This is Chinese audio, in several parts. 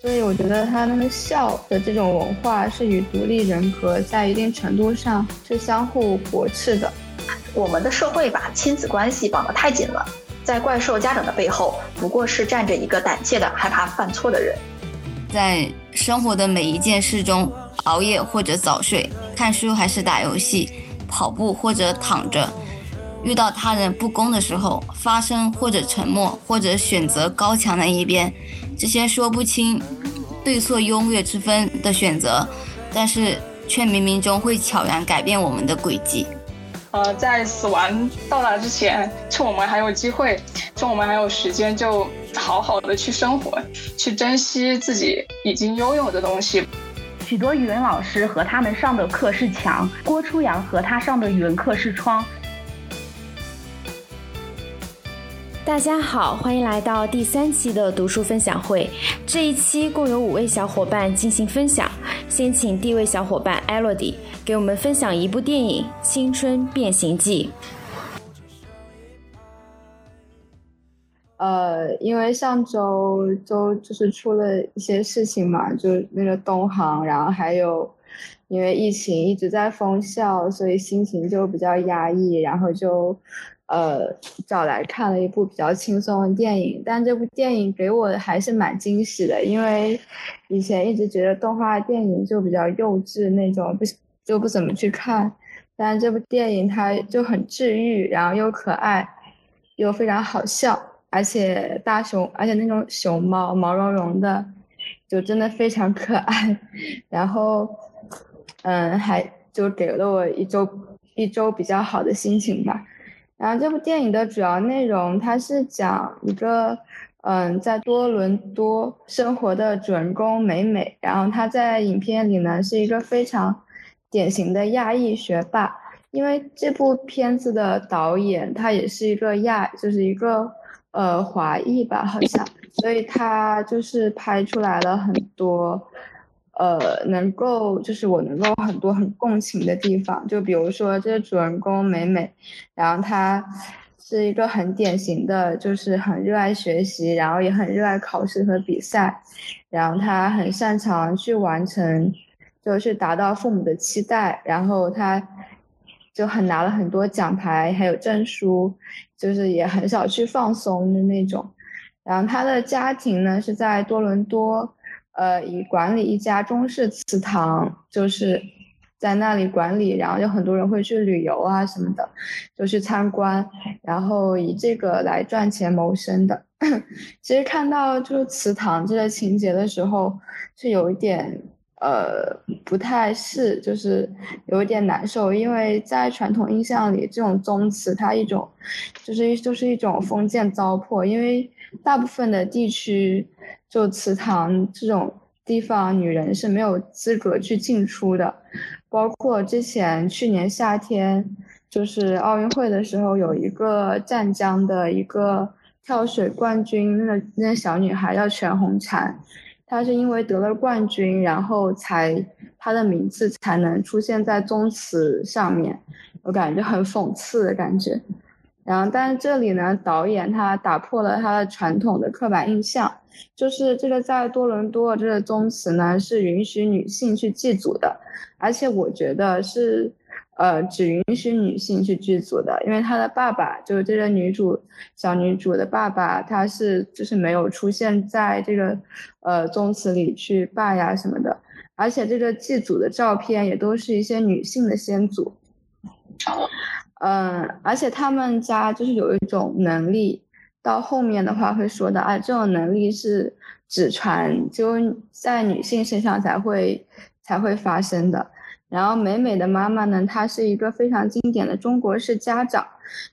所以我觉得他那个孝的这种文化是与独立人格在一定程度上是相互驳斥的。我们的社会把亲子关系绑得太紧了，在怪兽家长的背后，不过是站着一个胆怯的、害怕犯错的人。在生活的每一件事中，熬夜或者早睡，看书还是打游戏，跑步或者躺着，遇到他人不公的时候，发声或者沉默，或者选择高墙的一边，这些说不清对错优劣之分的选择，但是却冥冥中会悄然改变我们的轨迹。呃，在死亡到来之前，趁我们还有机会，趁我们还有时间，就好好的去生活，去珍惜自己已经拥有的东西。许多语文老师和他们上的课是墙，郭初阳和他上的语文课是窗。大家好，欢迎来到第三期的读书分享会。这一期共有五位小伙伴进行分享。先请第一位小伙伴 Elodie 给我们分享一部电影《青春变形记》。呃，因为上周周就是出了一些事情嘛，就那个东航，然后还有因为疫情一直在封校，所以心情就比较压抑，然后就。呃，找来看了一部比较轻松的电影，但这部电影给我还是蛮惊喜的，因为以前一直觉得动画电影就比较幼稚那种，不就不怎么去看。但这部电影它就很治愈，然后又可爱，又非常好笑，而且大熊，而且那种熊猫毛茸茸的，就真的非常可爱。然后，嗯，还就给了我一周一周比较好的心情吧。然后这部电影的主要内容，它是讲一个，嗯，在多伦多生活的主人公美美。然后她在影片里呢是一个非常典型的亚裔学霸，因为这部片子的导演他也是一个亚，就是一个呃华裔吧，好像，所以他就是拍出来了很多。呃，能够就是我能够很多很共情的地方，就比如说这个主人公美美，然后她是一个很典型的，就是很热爱学习，然后也很热爱考试和比赛，然后她很擅长去完成，就是达到父母的期待，然后她就很拿了很多奖牌还有证书，就是也很少去放松的那种，然后她的家庭呢是在多伦多。呃，以管理一家中式祠堂，就是在那里管理，然后有很多人会去旅游啊什么的，就去参观，然后以这个来赚钱谋生的。其实看到就是祠堂这个情节的时候，是有一点呃不太是，就是有一点难受，因为在传统印象里，这种宗祠它一种就是就是一种封建糟粕，因为大部分的地区。就祠堂这种地方，女人是没有资格去进出的。包括之前去年夏天，就是奥运会的时候，有一个湛江的一个跳水冠军，那个那个小女孩叫全红婵，她是因为得了冠军，然后才她的名字才能出现在宗祠上面。我感觉很讽刺的感觉。然后，但是这里呢，导演他打破了他的传统的刻板印象，就是这个在多伦多这个宗祠呢是允许女性去祭祖的，而且我觉得是，呃，只允许女性去祭祖的，因为他的爸爸就是这个女主小女主的爸爸，他是就是没有出现在这个，呃，宗祠里去拜呀什么的，而且这个祭祖的照片也都是一些女性的先祖。嗯，而且他们家就是有一种能力，到后面的话会说到，啊，这种能力是只传就在女性身上才会才会发生的。然后美美的妈妈呢，她是一个非常经典的中国式家长，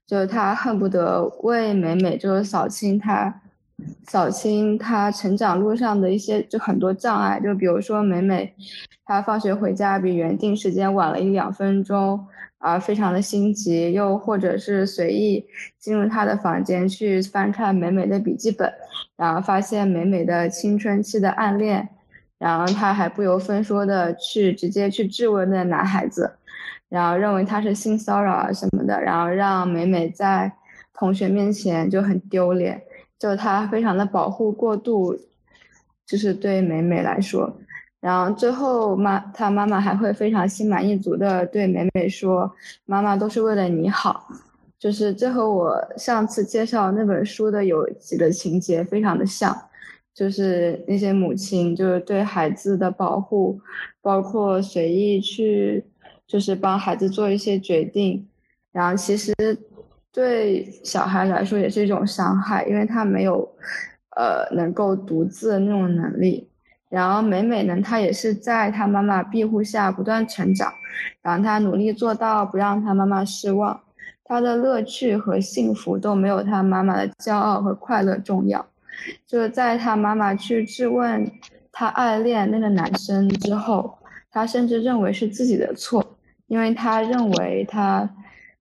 就是她恨不得为美美就是扫清她扫清她成长路上的一些就很多障碍，就比如说美美她放学回家比原定时间晚了一两分钟。啊，非常的心急，又或者是随意进入他的房间去翻看美美的笔记本，然后发现美美的青春期的暗恋，然后他还不由分说的去直接去质问那男孩子，然后认为他是性骚扰啊什么的，然后让美美在同学面前就很丢脸，就他非常的保护过度，就是对美美来说。然后最后妈，她妈妈还会非常心满意足的对美美说：“妈妈都是为了你好。”就是这和我上次介绍那本书的有几个情节非常的像，就是那些母亲就是对孩子的保护，包括随意去就是帮孩子做一些决定，然后其实对小孩来说也是一种伤害，因为他没有呃能够独自的那种能力。然后美美呢，她也是在她妈妈庇护下不断成长，然后她努力做到不让她妈妈失望，她的乐趣和幸福都没有她妈妈的骄傲和快乐重要。就是在她妈妈去质问她暗恋那个男生之后，她甚至认为是自己的错，因为她认为她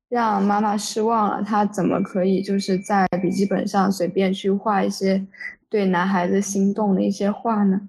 让妈妈失望了，她怎么可以就是在笔记本上随便去画一些对男孩子心动的一些话呢？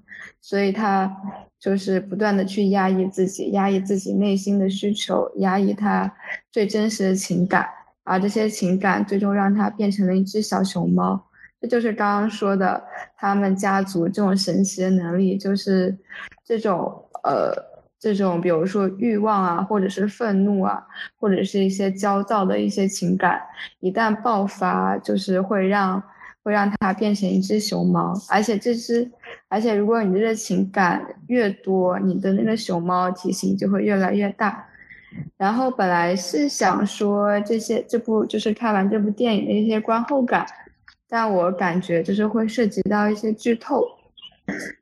所以他就是不断的去压抑自己，压抑自己内心的需求，压抑他最真实的情感，而这些情感最终让他变成了一只小熊猫。这就是刚刚说的他们家族这种神奇的能力，就是这种呃这种比如说欲望啊，或者是愤怒啊，或者是一些焦躁的一些情感，一旦爆发，就是会让。会让它变成一只熊猫，而且这只，而且如果你的情感越多，你的那个熊猫体型就会越来越大。然后本来是想说这些，这部就是看完这部电影的一些观后感，但我感觉就是会涉及到一些剧透，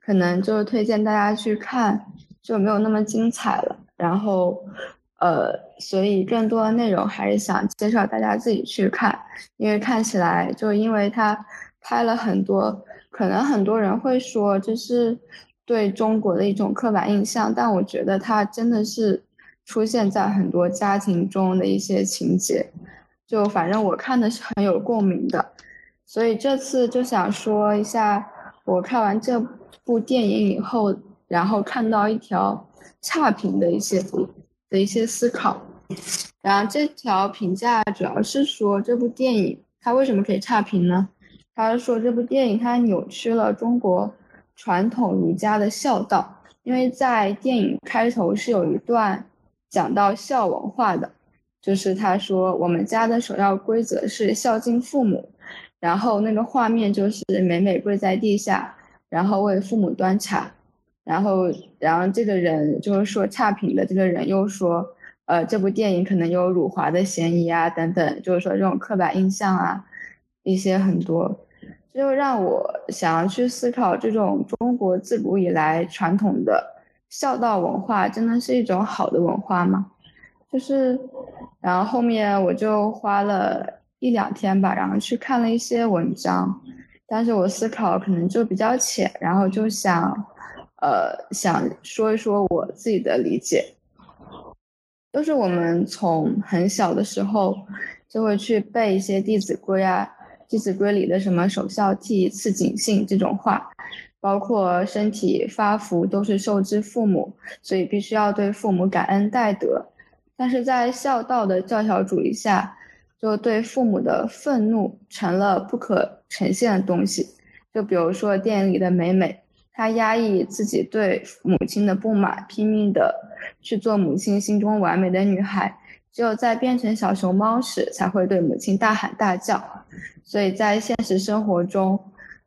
可能就推荐大家去看，就没有那么精彩了。然后。呃，所以更多的内容还是想介绍大家自己去看，因为看起来就因为他拍了很多，可能很多人会说这是对中国的一种刻板印象，但我觉得它真的是出现在很多家庭中的一些情节，就反正我看的是很有共鸣的，所以这次就想说一下我看完这部电影以后，然后看到一条差评的一些。的一些思考，然后这条评价主要是说这部电影它为什么可以差评呢？他说这部电影它扭曲了中国传统儒家的孝道，因为在电影开头是有一段讲到孝文化的，就是他说我们家的首要规则是孝敬父母，然后那个画面就是美美跪在地下，然后为父母端茶。然后，然后这个人就是说差评的这个人又说，呃，这部电影可能有辱华的嫌疑啊，等等，就是说这种刻板印象啊，一些很多，这就让我想要去思考，这种中国自古以来传统的孝道文化，真的是一种好的文化吗？就是，然后后面我就花了一两天吧，然后去看了一些文章，但是我思考可能就比较浅，然后就想。呃，想说一说我自己的理解，就是我们从很小的时候就会去背一些《弟子规》啊，《弟子规》里的什么“首孝悌，次谨信”这种话，包括身体发福都是受之父母，所以必须要对父母感恩戴德。但是在孝道的教条主义下，就对父母的愤怒成了不可呈现的东西。就比如说电影里的美美。她压抑自己对母亲的不满，拼命的去做母亲心中完美的女孩。只有在变成小熊猫时，才会对母亲大喊大叫。所以在现实生活中，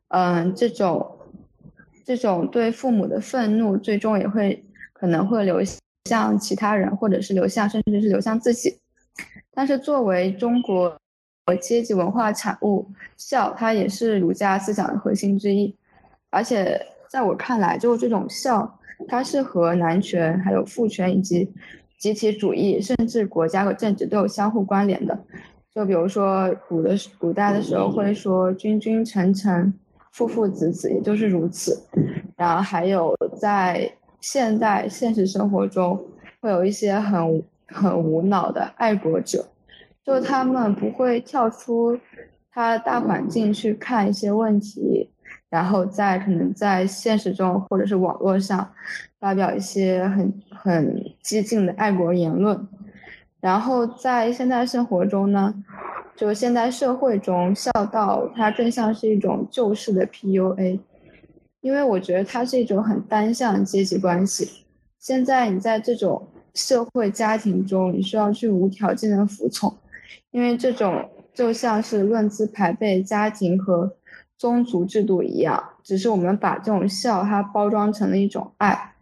嗯，这种这种对父母的愤怒，最终也会可能会流向其他人，或者是流向，甚至是流向自己。但是作为中国阶级文化产物，孝它也是儒家思想的核心之一，而且。在我看来，就这种孝，它是和男权、还有父权以及集体主义，甚至国家和政治都有相互关联的。就比如说古的古代的时候会说“君君臣臣，父父子子”，也就是如此。然后还有在现代现实生活中，会有一些很很无脑的爱国者，就他们不会跳出他大环境去看一些问题。然后在可能在现实中或者是网络上发表一些很很激进的爱国言论，然后在现代生活中呢，就现代社会中孝道它更像是一种旧式的 PUA，因为我觉得它是一种很单向阶级关系。现在你在这种社会家庭中，你需要去无条件的服从，因为这种就像是论资排辈家庭和宗族制度一样，只是我们把这种孝它包装成了一种爱，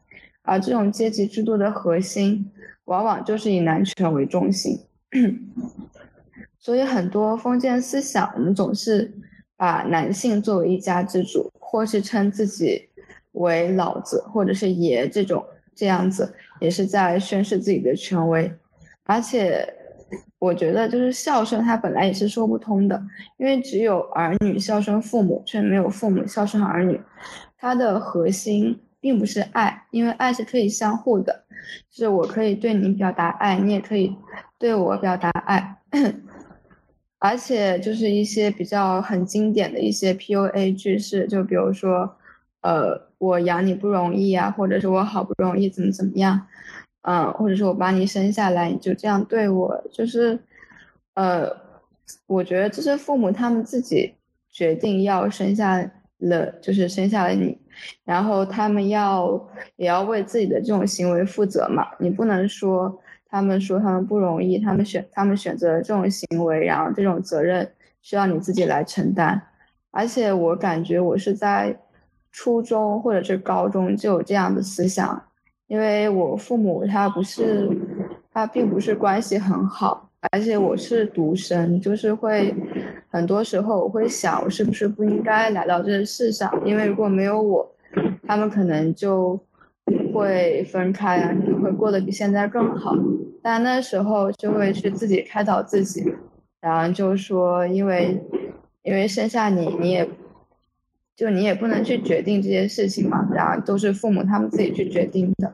而这种阶级制度的核心往往就是以男权为中心。所以很多封建思想，我们总是把男性作为一家之主，或是称自己为老子或者是爷这种这样子，也是在宣示自己的权威。而且，我觉得就是孝顺，它本来也是说不通的，因为只有儿女孝顺父母，却没有父母孝顺儿女，它的核心并不是爱，因为爱是可以相互的，就是我可以对你表达爱，你也可以对我表达爱。而且就是一些比较很经典的一些 PUA 句式，就比如说，呃，我养你不容易啊，或者是我好不容易怎么怎么样，嗯，或者是我把你生下来你就这样对我，就是，呃，我觉得这是父母他们自己决定要生下了，就是生下了你，然后他们要也要为自己的这种行为负责嘛，你不能说。他们说他们不容易，他们选他们选择这种行为，然后这种责任需要你自己来承担。而且我感觉我是在初中或者是高中就有这样的思想，因为我父母他不是他并不是关系很好，而且我是独生，就是会很多时候我会想，我是不是不应该来到这世上？因为如果没有我，他们可能就。会分开啊，可能会过得比现在更好，但那时候就会去自己开导自己，然后就说，因为因为生下你，你也就你也不能去决定这些事情嘛，然后都是父母他们自己去决定的，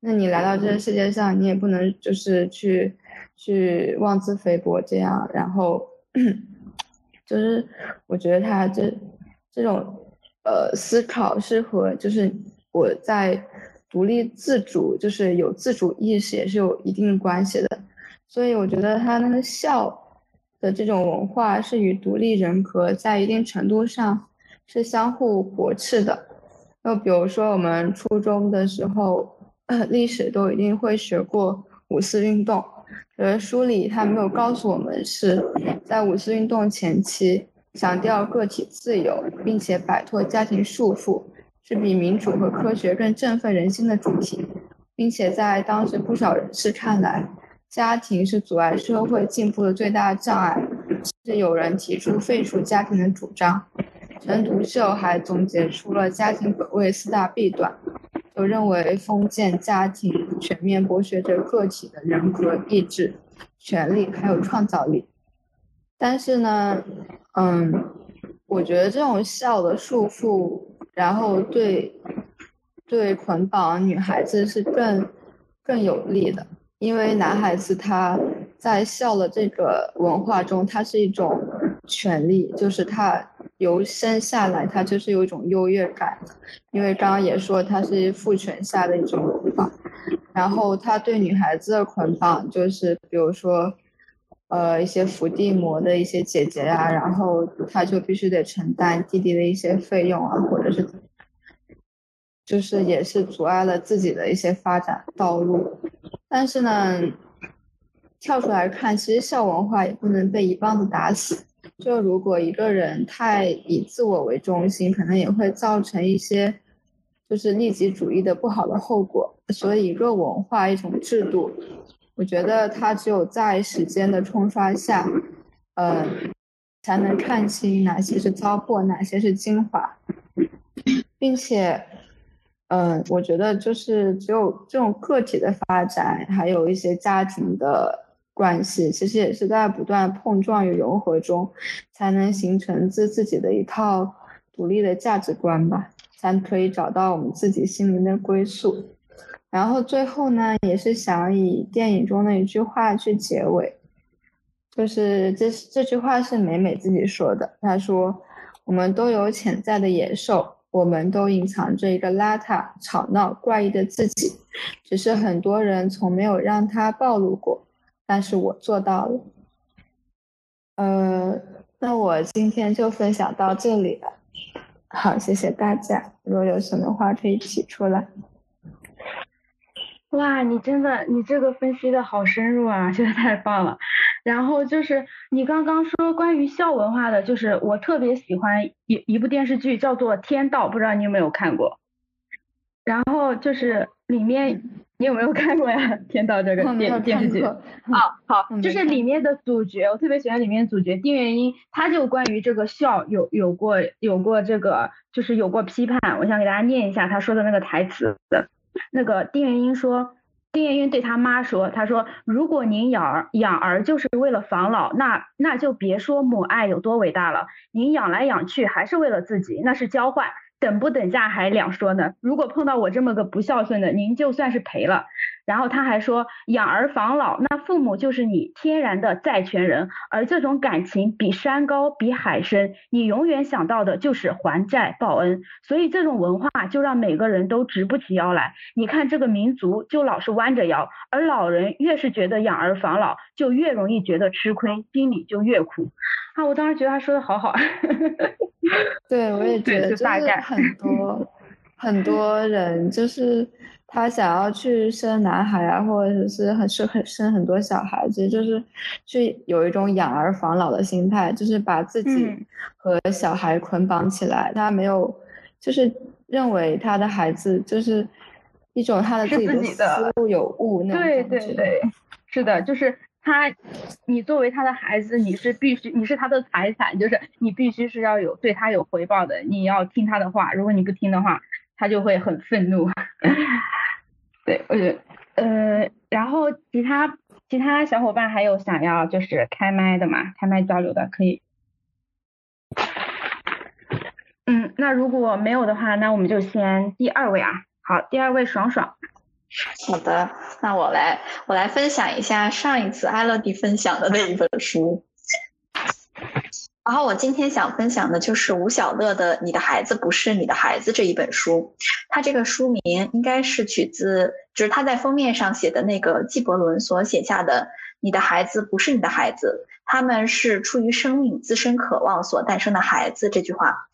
那你来到这个世界上，你也不能就是去去妄自菲薄这样，然后就是我觉得他这这种呃思考是和就是我在。独立自主就是有自主意识，也是有一定关系的。所以我觉得他那个笑的这种文化是与独立人格在一定程度上是相互驳斥的。就比如说我们初中的时候，历史都一定会学过五四运动，呃，书里他没有告诉我们是在五四运动前期强调个体自由，并且摆脱家庭束缚。是比民主和科学更振奋人心的主题，并且在当时不少人士看来，家庭是阻碍社会进步的最大障碍，甚至有人提出废除家庭的主张。陈独秀还总结出了家庭本位四大弊端，就认为封建家庭全面剥削着个体的人格、意志、权利还有创造力。但是呢，嗯，我觉得这种孝的束缚。然后对，对捆绑女孩子是更更有利的，因为男孩子他在孝的这个文化中，他是一种权利，就是他由生下来他就是有一种优越感，因为刚刚也说他是父权下的一种捆绑，然后他对女孩子的捆绑就是比如说，呃一些伏地魔的一些姐姐呀，然后他就必须得承担弟弟的一些费用啊，或者是。就是也是阻碍了自己的一些发展道路，但是呢，跳出来看，其实校文化也不能被一棒子打死。就如果一个人太以自我为中心，可能也会造成一些就是利己主义的不好的后果。所以，一个文化一种制度，我觉得它只有在时间的冲刷下，呃，才能看清哪些是糟粕，哪些是精华，并且。嗯，我觉得就是只有这种个体的发展，还有一些家庭的关系，其实也是在不断碰撞与融合中，才能形成自自己的一套独立的价值观吧，才可以找到我们自己心灵的归宿。然后最后呢，也是想以电影中的一句话去结尾，就是这这句话是美美自己说的，她说：“我们都有潜在的野兽。”我们都隐藏着一个邋遢、吵闹、怪异的自己，只是很多人从没有让它暴露过。但是我做到了。呃，那我今天就分享到这里了。好，谢谢大家。如果有什么话可以提出来。哇，你真的，你这个分析的好深入啊，真的太棒了。然后就是你刚刚说关于校文化的，就是我特别喜欢一一部电视剧叫做《天道》，不知道你有没有看过？然后就是里面你有没有看过呀？《天道》这个电电视剧？啊，好，就是里面的主角，我特别喜欢里面主角丁元英，他就关于这个孝有有过有过这个就是有过批判，我想给大家念一下他说的那个台词。那个丁元英说，丁元英对他妈说，他说，如果您养儿养儿就是为了防老，那那就别说母爱有多伟大了，您养来养去还是为了自己，那是交换。等不等价还两说呢。如果碰到我这么个不孝顺的，您就算是赔了。然后他还说，养儿防老，那父母就是你天然的债权人，而这种感情比山高比海深，你永远想到的就是还债报恩。所以这种文化就让每个人都直不起腰来。你看这个民族就老是弯着腰，而老人越是觉得养儿防老，就越容易觉得吃亏，心里就越苦。啊，我当时觉得他说的好好。对，我也觉得就是很多很多人，就是他想要去生男孩啊，或者是很生很生很多小孩子，就是去有一种养儿防老的心态，就是把自己和小孩捆绑起来，他没有就是认为他的孩子就是一种他的自己的思路有误那种感觉。对对对，是的，就是。他，你作为他的孩子，你是必须，你是他的财产，就是你必须是要有对他有回报的，你要听他的话，如果你不听的话，他就会很愤怒。对，我觉得，呃，然后其他其他小伙伴还有想要就是开麦的嘛，开麦交流的可以。嗯，那如果没有的话，那我们就先第二位啊，好，第二位爽爽。好的，那我来我来分享一下上一次艾乐迪分享的那一本书。然后我今天想分享的就是吴晓乐的《你的孩子不是你的孩子》这一本书。他这个书名应该是取自，就是他在封面上写的那个纪伯伦所写下的“你的孩子不是你的孩子，他们是出于生命自身渴望所诞生的孩子”这句话。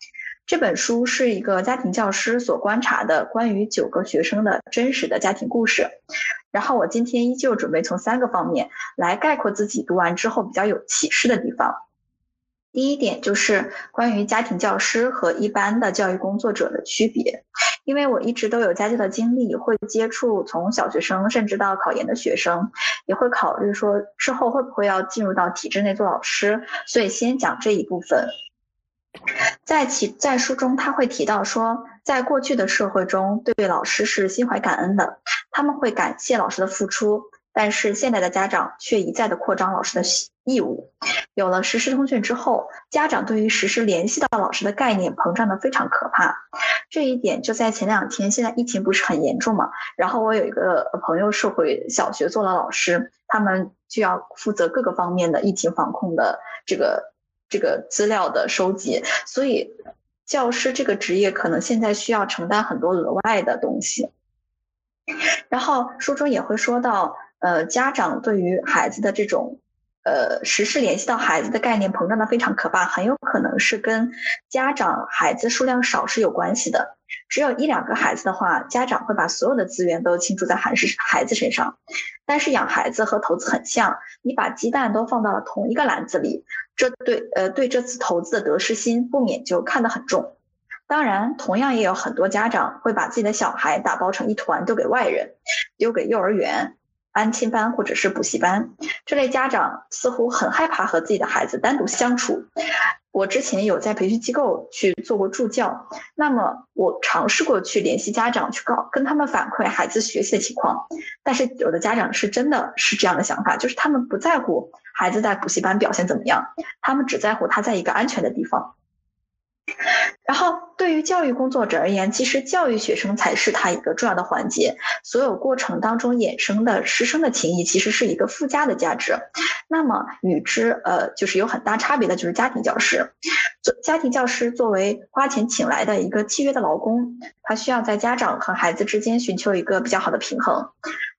这本书是一个家庭教师所观察的关于九个学生的真实的家庭故事。然后我今天依旧准备从三个方面来概括自己读完之后比较有启示的地方。第一点就是关于家庭教师和一般的教育工作者的区别，因为我一直都有家教的经历，会接触从小学生甚至到考研的学生，也会考虑说之后会不会要进入到体制内做老师，所以先讲这一部分。在其在书中，他会提到说，在过去的社会中，对老师是心怀感恩的，他们会感谢老师的付出。但是现在的家长却一再的扩张老师的义务。有了实时通讯之后，家长对于实时联系到老师的概念膨胀的非常可怕。这一点就在前两天，现在疫情不是很严重嘛？然后我有一个朋友是回小学做了老师，他们就要负责各个方面的疫情防控的这个。这个资料的收集，所以教师这个职业可能现在需要承担很多额外的东西。然后书中也会说到，呃，家长对于孩子的这种。呃，实时联系到孩子的概念膨胀的非常可怕，很有可能是跟家长孩子数量少是有关系的。只有一两个孩子的话，家长会把所有的资源都倾注在孩子孩子身上。但是养孩子和投资很像，你把鸡蛋都放到了同一个篮子里，这对呃对这次投资的得失心不免就看得很重。当然，同样也有很多家长会把自己的小孩打包成一团丢给外人，丢给幼儿园。安亲班或者是补习班，这类家长似乎很害怕和自己的孩子单独相处。我之前有在培训机构去做过助教，那么我尝试过去联系家长，去告跟他们反馈孩子学习的情况。但是有的家长是真的是这样的想法，就是他们不在乎孩子在补习班表现怎么样，他们只在乎他在一个安全的地方。然后，对于教育工作者而言，其实教育学生才是他一个重要的环节。所有过程当中衍生的师生的情谊，其实是一个附加的价值。那么与之呃，就是有很大差别的就是家庭教师。做家庭教师作为花钱请来的一个契约的劳工，他需要在家长和孩子之间寻求一个比较好的平衡。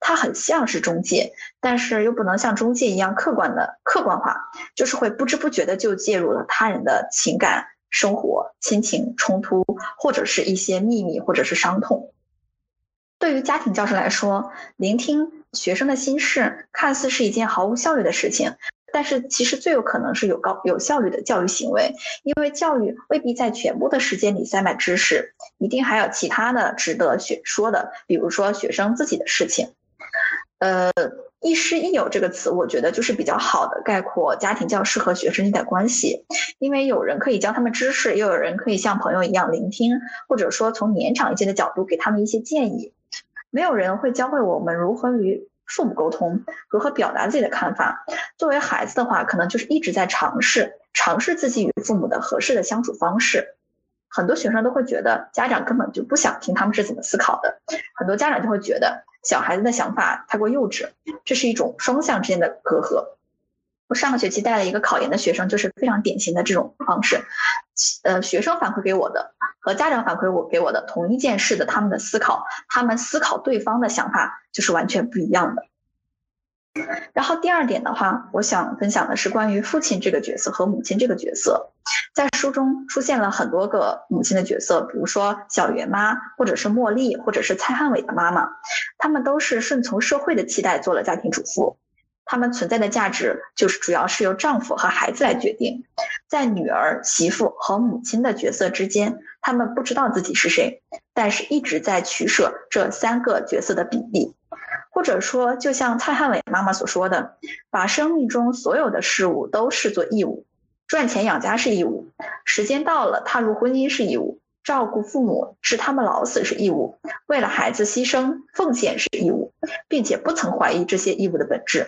他很像是中介，但是又不能像中介一样客观的客观化，就是会不知不觉的就介入了他人的情感。生活、亲情冲突，或者是一些秘密，或者是伤痛。对于家庭教师来说，聆听学生的心事，看似是一件毫无效率的事情。但是其实最有可能是有高有效率的教育行为，因为教育未必在全部的时间里塞满知识，一定还有其他的值得学说的，比如说学生自己的事情。呃，亦师亦友这个词，我觉得就是比较好的概括家庭教师和学生的关系，因为有人可以教他们知识，又有人可以像朋友一样聆听，或者说从年长一些的角度给他们一些建议。没有人会教会我们如何与。父母沟通，如何表达自己的看法？作为孩子的话，可能就是一直在尝试，尝试自己与父母的合适的相处方式。很多学生都会觉得家长根本就不想听他们是怎么思考的，很多家长就会觉得小孩子的想法太过幼稚，这是一种双向之间的隔阂。我上个学期带了一个考研的学生，就是非常典型的这种方式。呃，学生反馈给我的和家长反馈我给我的同一件事的他们的思考，他们思考对方的想法就是完全不一样的。然后第二点的话，我想分享的是关于父亲这个角色和母亲这个角色，在书中出现了很多个母亲的角色，比如说小圆妈，或者是茉莉，或者是蔡汉伟的妈妈，他们都是顺从社会的期待做了家庭主妇。他们存在的价值就是主要是由丈夫和孩子来决定，在女儿、媳妇和母亲的角色之间，他们不知道自己是谁，但是一直在取舍这三个角色的比例，或者说，就像蔡汉伟妈妈所说的，把生命中所有的事物都视作义务，赚钱养家是义务，时间到了踏入婚姻是义务，照顾父母是他们老死是义务，为了孩子牺牲奉献是义务，并且不曾怀疑这些义务的本质。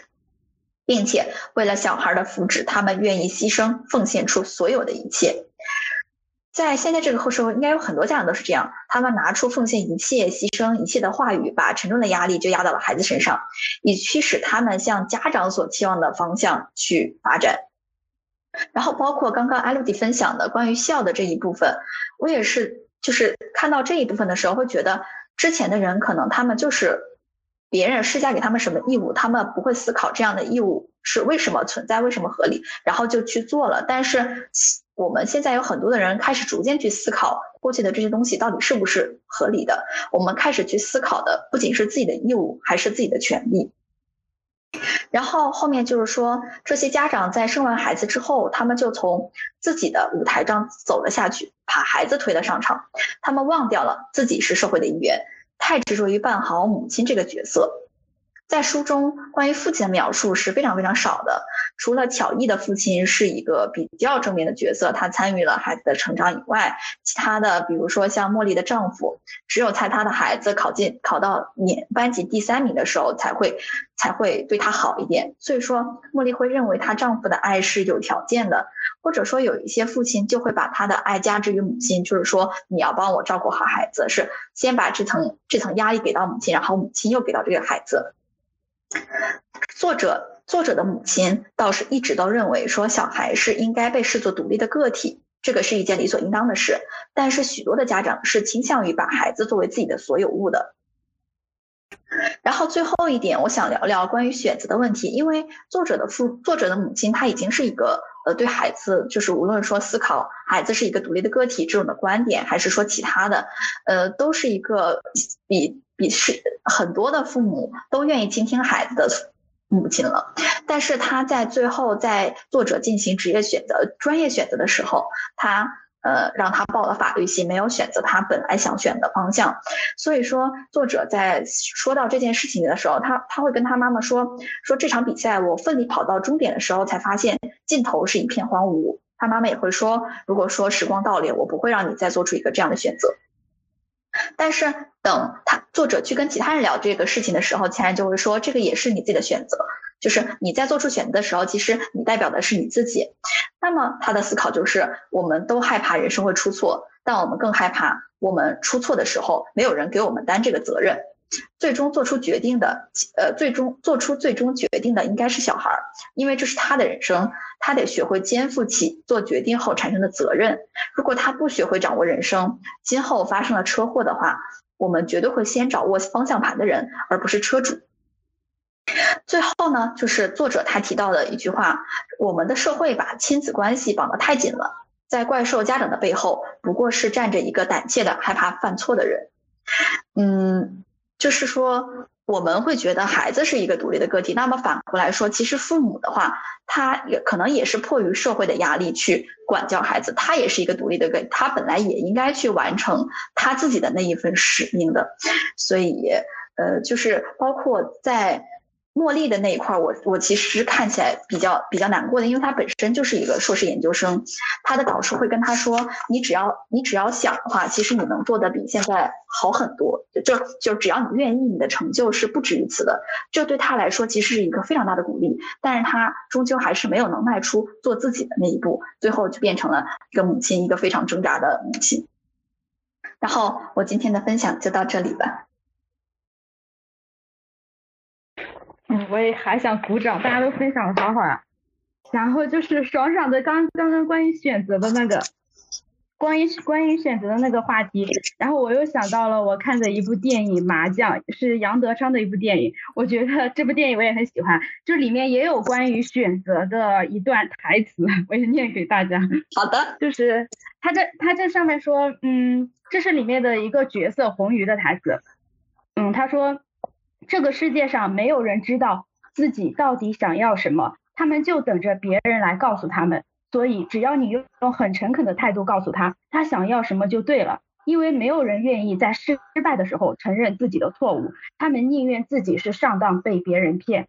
并且为了小孩的福祉，他们愿意牺牲、奉献出所有的一切。在现在这个后社会，应该有很多家长都是这样，他们拿出奉献一切、牺牲一切的话语，把沉重的压力就压到了孩子身上，以驱使他们向家长所期望的方向去发展。然后，包括刚刚艾露迪分享的关于孝的这一部分，我也是，就是看到这一部分的时候，会觉得之前的人可能他们就是。别人施加给他们什么义务，他们不会思考这样的义务是为什么存在，为什么合理，然后就去做了。但是我们现在有很多的人开始逐渐去思考过去的这些东西到底是不是合理的。我们开始去思考的不仅是自己的义务，还是自己的权利。然后后面就是说，这些家长在生完孩子之后，他们就从自己的舞台上走了下去，把孩子推了上场，他们忘掉了自己是社会的一员。太执着于办好母亲这个角色，在书中关于父亲的描述是非常非常少的。除了巧艺的父亲是一个比较正面的角色，他参与了孩子的成长以外，其他的比如说像茉莉的丈夫，只有在他的孩子考进考到年班级第三名的时候，才会才会对他好一点。所以说，茉莉会认为她丈夫的爱是有条件的。或者说，有一些父亲就会把他的爱加之于母亲，就是说你要帮我照顾好孩子，是先把这层这层压力给到母亲，然后母亲又给到这个孩子。作者作者的母亲倒是一直都认为说小孩是应该被视作独立的个体，这个是一件理所应当的事。但是许多的家长是倾向于把孩子作为自己的所有物的。然后最后一点，我想聊聊关于选择的问题，因为作者的父作者的母亲她已经是一个。呃，对孩子，就是无论说思考孩子是一个独立的个体这种的观点，还是说其他的，呃，都是一个比比是很多的父母都愿意倾听孩子的母亲了。但是他在最后，在作者进行职业选择、专业选择的时候，他。呃，让他报了法律系，没有选择他本来想选的方向。所以说，作者在说到这件事情的时候，他他会跟他妈妈说，说这场比赛我奋力跑到终点的时候，才发现尽头是一片荒芜。他妈妈也会说，如果说时光倒流，我不会让你再做出一个这样的选择。但是等他作者去跟其他人聊这个事情的时候，其他人就会说，这个也是你自己的选择。就是你在做出选择的时候，其实你代表的是你自己。那么他的思考就是，我们都害怕人生会出错，但我们更害怕我们出错的时候没有人给我们担这个责任。最终做出决定的，呃，最终做出最终决定的应该是小孩儿，因为这是他的人生，他得学会肩负起做决定后产生的责任。如果他不学会掌握人生，今后发生了车祸的话，我们绝对会先掌握方向盘的人，而不是车主。最后呢，就是作者他提到的一句话：我们的社会把亲子关系绑得太紧了，在怪兽家长的背后，不过是站着一个胆怯的、害怕犯错的人。嗯，就是说。我们会觉得孩子是一个独立的个体，那么反过来说，其实父母的话，他也可能也是迫于社会的压力去管教孩子，他也是一个独立的个体，他本来也应该去完成他自己的那一份使命的，所以，呃，就是包括在。茉莉的那一块，我我其实看起来比较比较难过的，因为她本身就是一个硕士研究生，她的导师会跟她说，你只要你只要想的话，其实你能做的比现在好很多，就就只要你愿意，你的成就是不止于此的。这对她来说其实是一个非常大的鼓励，但是她终究还是没有能迈出做自己的那一步，最后就变成了一个母亲，一个非常挣扎的母亲。然后我今天的分享就到这里了。我也还想鼓掌，大家都分享的好好呀。然后就是爽爽的刚刚刚关于选择的那个，关于关于选择的那个话题，然后我又想到了我看的一部电影《麻将》，是杨德昌的一部电影，我觉得这部电影我也很喜欢，就里面也有关于选择的一段台词，我也念给大家。好的，就是他这他这上面说，嗯，这是里面的一个角色红鱼的台词，嗯，他说。这个世界上没有人知道自己到底想要什么，他们就等着别人来告诉他们。所以，只要你用很诚恳的态度告诉他，他想要什么就对了。因为没有人愿意在失败的时候承认自己的错误，他们宁愿自己是上当被别人骗。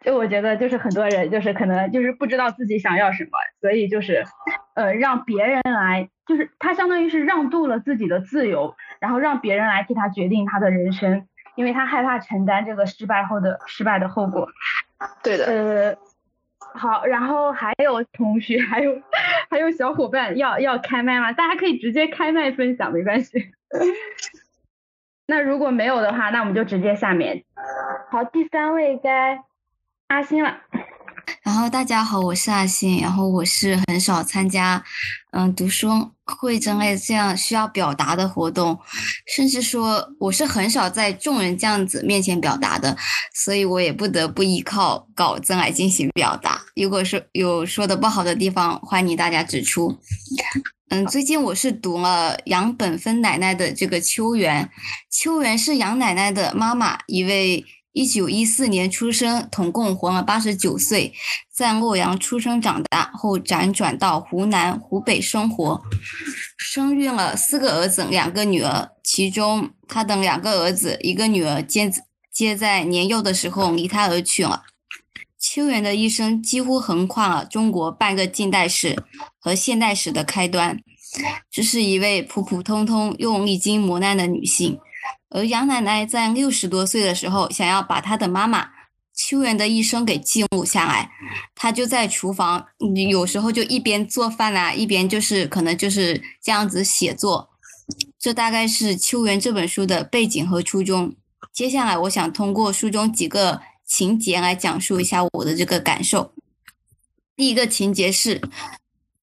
就我觉得，就是很多人就是可能就是不知道自己想要什么，所以就是呃让别人来，就是他相当于是让渡了自己的自由，然后让别人来替他决定他的人生。因为他害怕承担这个失败后的失败的后果。对的。呃，好，然后还有同学，还有还有小伙伴要要开麦吗？大家可以直接开麦分享，没关系。那如果没有的话，那我们就直接下面。好，第三位该阿星了。然后大家好，我是阿信。然后我是很少参加，嗯，读书会之类这样需要表达的活动，甚至说我是很少在众人这样子面前表达的，所以我也不得不依靠稿子来进行表达。如果说有说的不好的地方，欢迎大家指出。嗯，最近我是读了杨本芬奶奶的这个秋园，秋园是杨奶奶的妈妈，一位。一九一四年出生，统共活了八十九岁，在洛阳出生长大后辗转到湖南、湖北生活，生育了四个儿子、两个女儿。其中，他的两个儿子、一个女儿皆皆在年幼的时候离他而去了。秋元的一生几乎横跨了中国半个近代史和现代史的开端。这是一位普普通通又历经磨难的女性。而杨奶奶在六十多岁的时候，想要把她的妈妈秋元的一生给记录下来，她就在厨房，有时候就一边做饭啊，一边就是可能就是这样子写作。这大概是秋元这本书的背景和初衷。接下来，我想通过书中几个情节来讲述一下我的这个感受。第一个情节是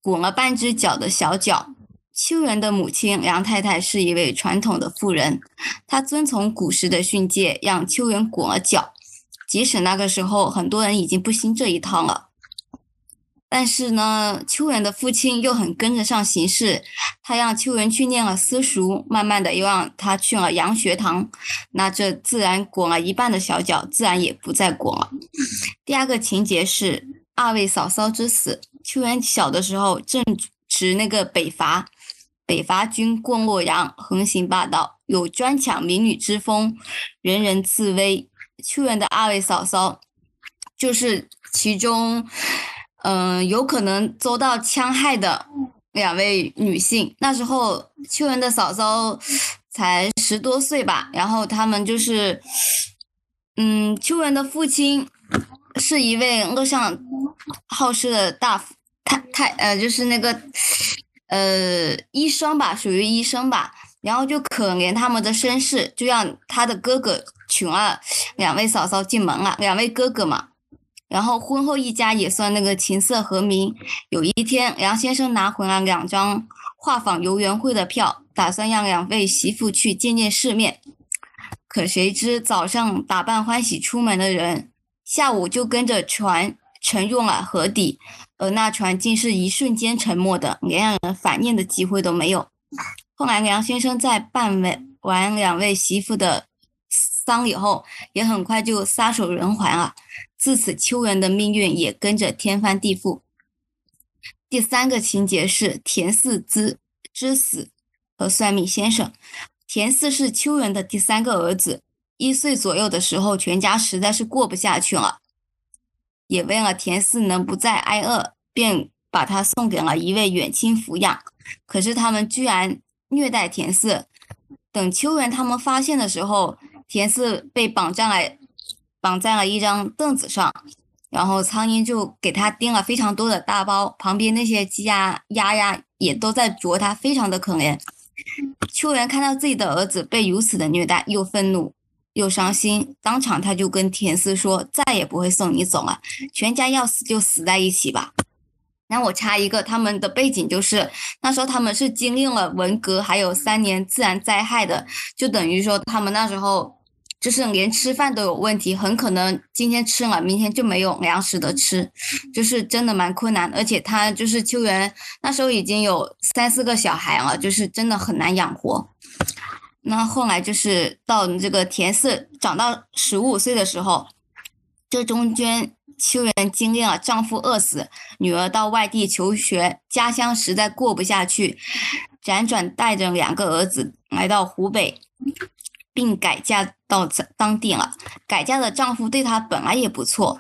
裹了半只脚的小脚。秋元的母亲杨太太是一位传统的妇人，她遵从古时的训诫，让秋元裹了脚。即使那个时候很多人已经不兴这一套了，但是呢，秋元的父亲又很跟得上形势，他让秋元去念了私塾，慢慢的又让他去了洋学堂，那这自然裹了一半的小脚，自然也不再裹了。第二个情节是二位嫂嫂之死，秋元小的时候正值那个北伐。北伐军过洛阳，横行霸道，有专抢民女之风，人人自危。秋元的二位嫂嫂，就是其中，嗯，有可能遭到戕害的两位女性。那时候，秋元的嫂嫂才十多岁吧，然后他们就是，嗯，秋元的父亲是一位乐善好施的大，太太，呃，就是那个。呃，医生吧，属于医生吧，然后就可怜他们的身世，就让他的哥哥娶了两位嫂嫂进门了，两位哥哥嘛。然后婚后一家也算那个琴瑟和鸣。有一天，梁先生拿回了两张画舫游园会的票，打算让两位媳妇去见见世面。可谁知早上打扮欢喜出门的人，下午就跟着船沉入了河底。而那船竟是一瞬间沉没的，连让人反念的机会都没有。后来梁先生在办完两位媳妇的丧礼后，也很快就撒手人寰了。自此，秋元的命运也跟着天翻地覆。第三个情节是田四之之死和算命先生。田四是秋元的第三个儿子，一岁左右的时候，全家实在是过不下去了。也为了田四能不再挨饿，便把他送给了一位远亲抚养。可是他们居然虐待田四。等秋元他们发现的时候，田四被绑在了绑在了一张凳子上，然后苍蝇就给他叮了非常多的大包，旁边那些鸡呀鸭呀也都在啄他，非常的可怜。秋元看到自己的儿子被如此的虐待，又愤怒。又伤心，当场他就跟田思说：“再也不会送你走了，全家要死就死在一起吧。”然后我插一个，他们的背景就是那时候他们是经历了文革，还有三年自然灾害的，就等于说他们那时候就是连吃饭都有问题，很可能今天吃了，明天就没有粮食的吃，就是真的蛮困难。而且他就是秋元那时候已经有三四个小孩了，就是真的很难养活。那后来就是到这个田四长到十五岁的时候，这中间秋元经历了丈夫饿死，女儿到外地求学，家乡实在过不下去，辗转带着两个儿子来到湖北，并改嫁到当地了。改嫁的丈夫对她本来也不错，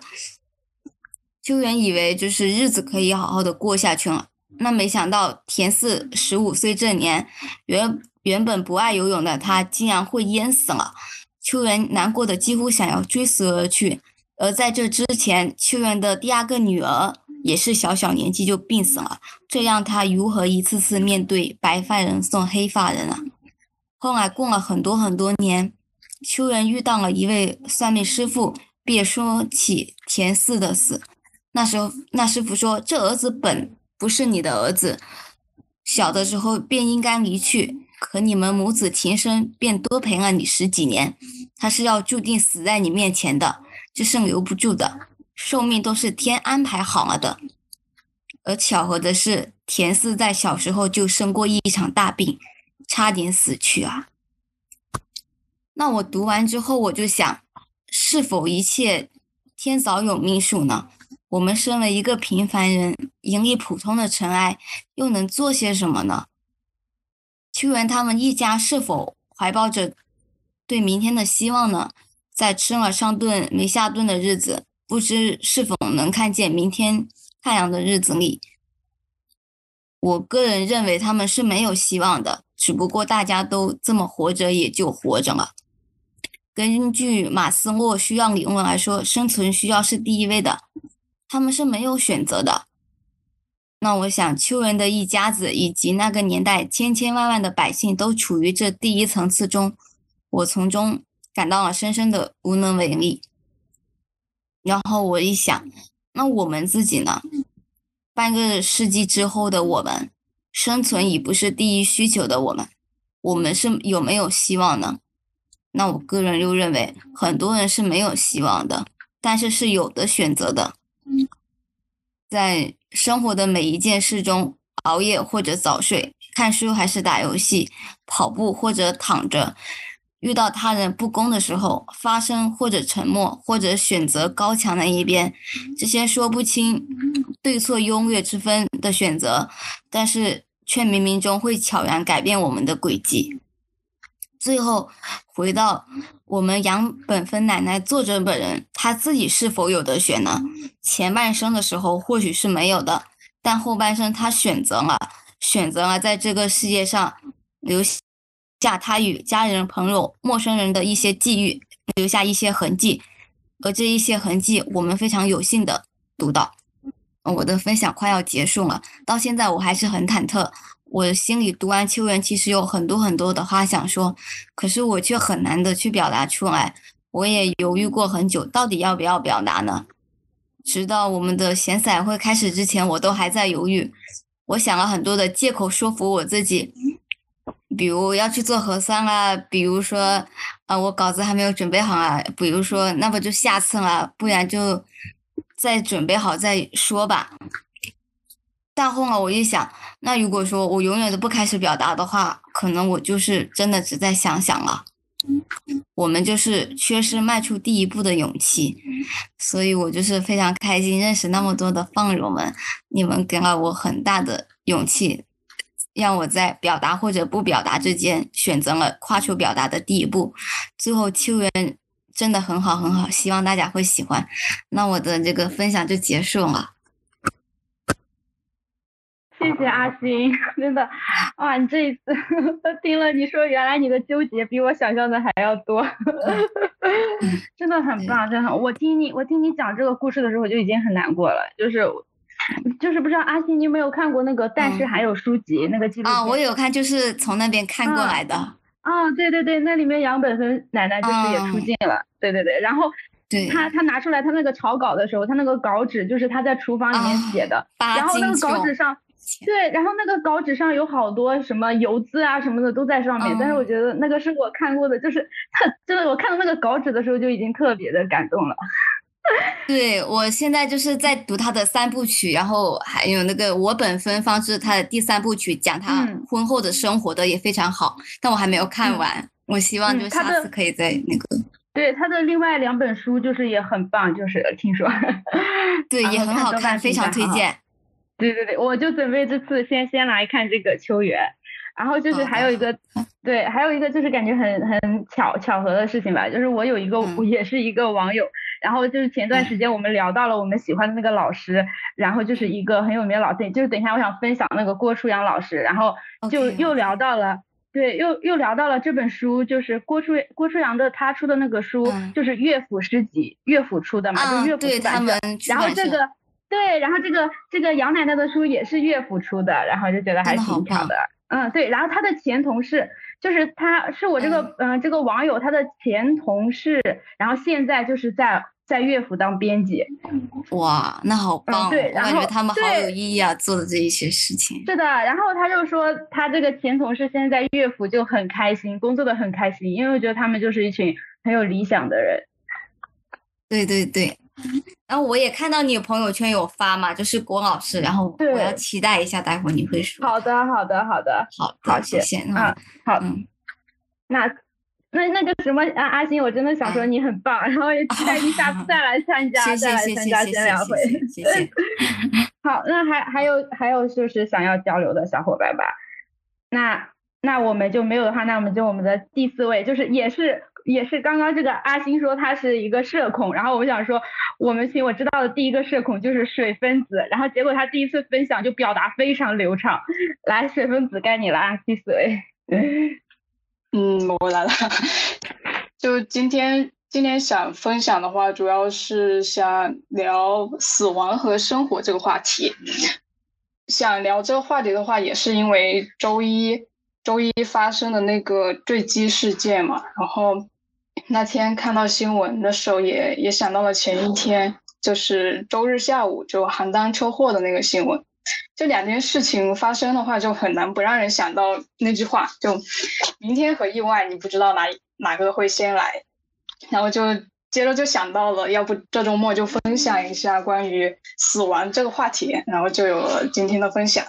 秋元以为就是日子可以好好的过下去了，那没想到田四十五岁这年，原。原本不爱游泳的他，竟然会淹死了。秋元难过的几乎想要追死而去。而在这之前，秋元的第二个女儿也是小小年纪就病死了，这让他如何一次次面对白发人送黑发人啊？后来过了很多很多年，秋元遇到了一位算命师傅，便说起田四的死。那时候，那师傅说：“这儿子本不是你的儿子，小的时候便应该离去。”可你们母子情深，便多陪了你十几年。他是要注定死在你面前的，这是留不住的，寿命都是天安排好了的。而巧合的是，田四在小时候就生过一场大病，差点死去啊。那我读完之后，我就想，是否一切天早有命数呢？我们身为一个平凡人，营里普通的尘埃，又能做些什么呢？秋元他们一家是否怀抱着对明天的希望呢？在吃了上顿没下顿的日子，不知是否能看见明天太阳的日子里，我个人认为他们是没有希望的。只不过大家都这么活着，也就活着了。根据马斯洛需要理论来说，生存需要是第一位的，他们是没有选择的。那我想，秋元的一家子以及那个年代千千万万的百姓都处于这第一层次中，我从中感到了深深的无能为力。然后我一想，那我们自己呢？半个世纪之后的我们，生存已不是第一需求的我们，我们是有没有希望呢？那我个人又认为，很多人是没有希望的，但是是有的选择的，在。生活的每一件事中，熬夜或者早睡，看书还是打游戏，跑步或者躺着，遇到他人不公的时候，发声或者沉默，或者选择高墙的一边，这些说不清对错优劣之分的选择，但是却冥冥中会悄然改变我们的轨迹。最后回到我们杨本芬奶奶作者本人，他自己是否有得选呢？前半生的时候或许是没有的，但后半生他选择了，选择了在这个世界上留下他与家人、朋友、陌生人的一些际遇，留下一些痕迹，而这一些痕迹，我们非常有幸的读到。我的分享快要结束了，到现在我还是很忐忑。我心里读完秋园，其实有很多很多的话想说，可是我却很难的去表达出来。我也犹豫过很久，到底要不要表达呢？直到我们的闲散会开始之前，我都还在犹豫。我想了很多的借口说服我自己，比如要去做核酸啊，比如说，啊，我稿子还没有准备好啊，比如说，那不就下次了，不然就再准备好再说吧。但后来我一想，那如果说我永远都不开始表达的话，可能我就是真的只在想想了。我们就是缺失迈出第一步的勇气，所以我就是非常开心认识那么多的放友们，你们给了我很大的勇气，让我在表达或者不表达之间选择了跨出表达的第一步。最后秋园真的很好很好，希望大家会喜欢。那我的这个分享就结束了。谢谢阿星，真的，哇，你这一次 听了你说，原来你的纠结比我想象的还要多，真的很棒，真的。我听你，我听你讲这个故事的时候，我就已经很难过了，就是，就是不知道阿星你有没有看过那个，但是还有书籍那个纪录片啊，我有看，就是从那边看过来的。啊，对对对，那里面杨本芬奶奶就是也出镜了，对对对，然后他他拿出来他那个草稿的时候，他那个稿纸就是他在厨房里面写的，然后那个稿纸上。对，然后那个稿纸上有好多什么油渍啊什么的都在上面，但是我觉得那个是我看过的，就是 真的，我看到那个稿纸的时候就已经特别的感动了。对我现在就是在读他的三部曲，然后还有那个我本芬芳是他的第三部曲，讲他婚后的生活的也非常好，但我还没有看完，我希望就下次可以再那个。对他的另外两本书就是也很棒，就是听说，对也很好看，非常推荐。对对对，我就准备这次先先来看这个秋园，然后就是还有一个，对，还有一个就是感觉很很巧巧合的事情吧，就是我有一个也是一个网友，然后就是前段时间我们聊到了我们喜欢的那个老师，然后就是一个很有名的老师，就是等一下我想分享那个郭初阳老师，然后就又聊到了，对，又又聊到了这本书，就是郭初郭初阳的他出的那个书，就是乐府诗集，乐府出的嘛，就乐府出版社，然后这个。对，然后这个这个杨奶奶的书也是乐府出的，然后就觉得还挺巧的。嗯，对，然后他的前同事就是他是我这个嗯这个网友他的前同事，然后现在就是在在乐府当编辑。哇，那好棒！对，我感觉他们好有意义啊，做的这一些事情。是的，然后他就说他这个前同事现在在乐府就很开心，工作的很开心，因为我觉得他们就是一群很有理想的人。对对对。然后我也看到你朋友圈有发嘛，就是郭老师，然后我要期待一下，待会儿你会说。好的，好的，好的，好，好，谢谢。嗯，好，嗯，那那那个什么阿，阿星，我真的想说你很棒，然后也期待你下次再来参加，再来参加闲聊会。谢谢。好，那还还有还有就是想要交流的小伙伴吧？那那我们就没有的话，那我们就我们的第四位，就是也是。也是刚刚这个阿星说他是一个社恐，然后我想说我们群我知道的第一个社恐就是水分子，然后结果他第一次分享就表达非常流畅。来，水分子该你了，第四位。嗯，我来了。就今天今天想分享的话，主要是想聊死亡和生活这个话题。想聊这个话题的话，也是因为周一周一发生的那个坠机事件嘛，然后。那天看到新闻的时候，也也想到了前一天，就是周日下午就邯郸车祸的那个新闻。这两件事情发生的话，就很难不让人想到那句话：就明天和意外，你不知道哪哪个会先来。然后就接着就想到了，要不这周末就分享一下关于死亡这个话题，然后就有了今天的分享。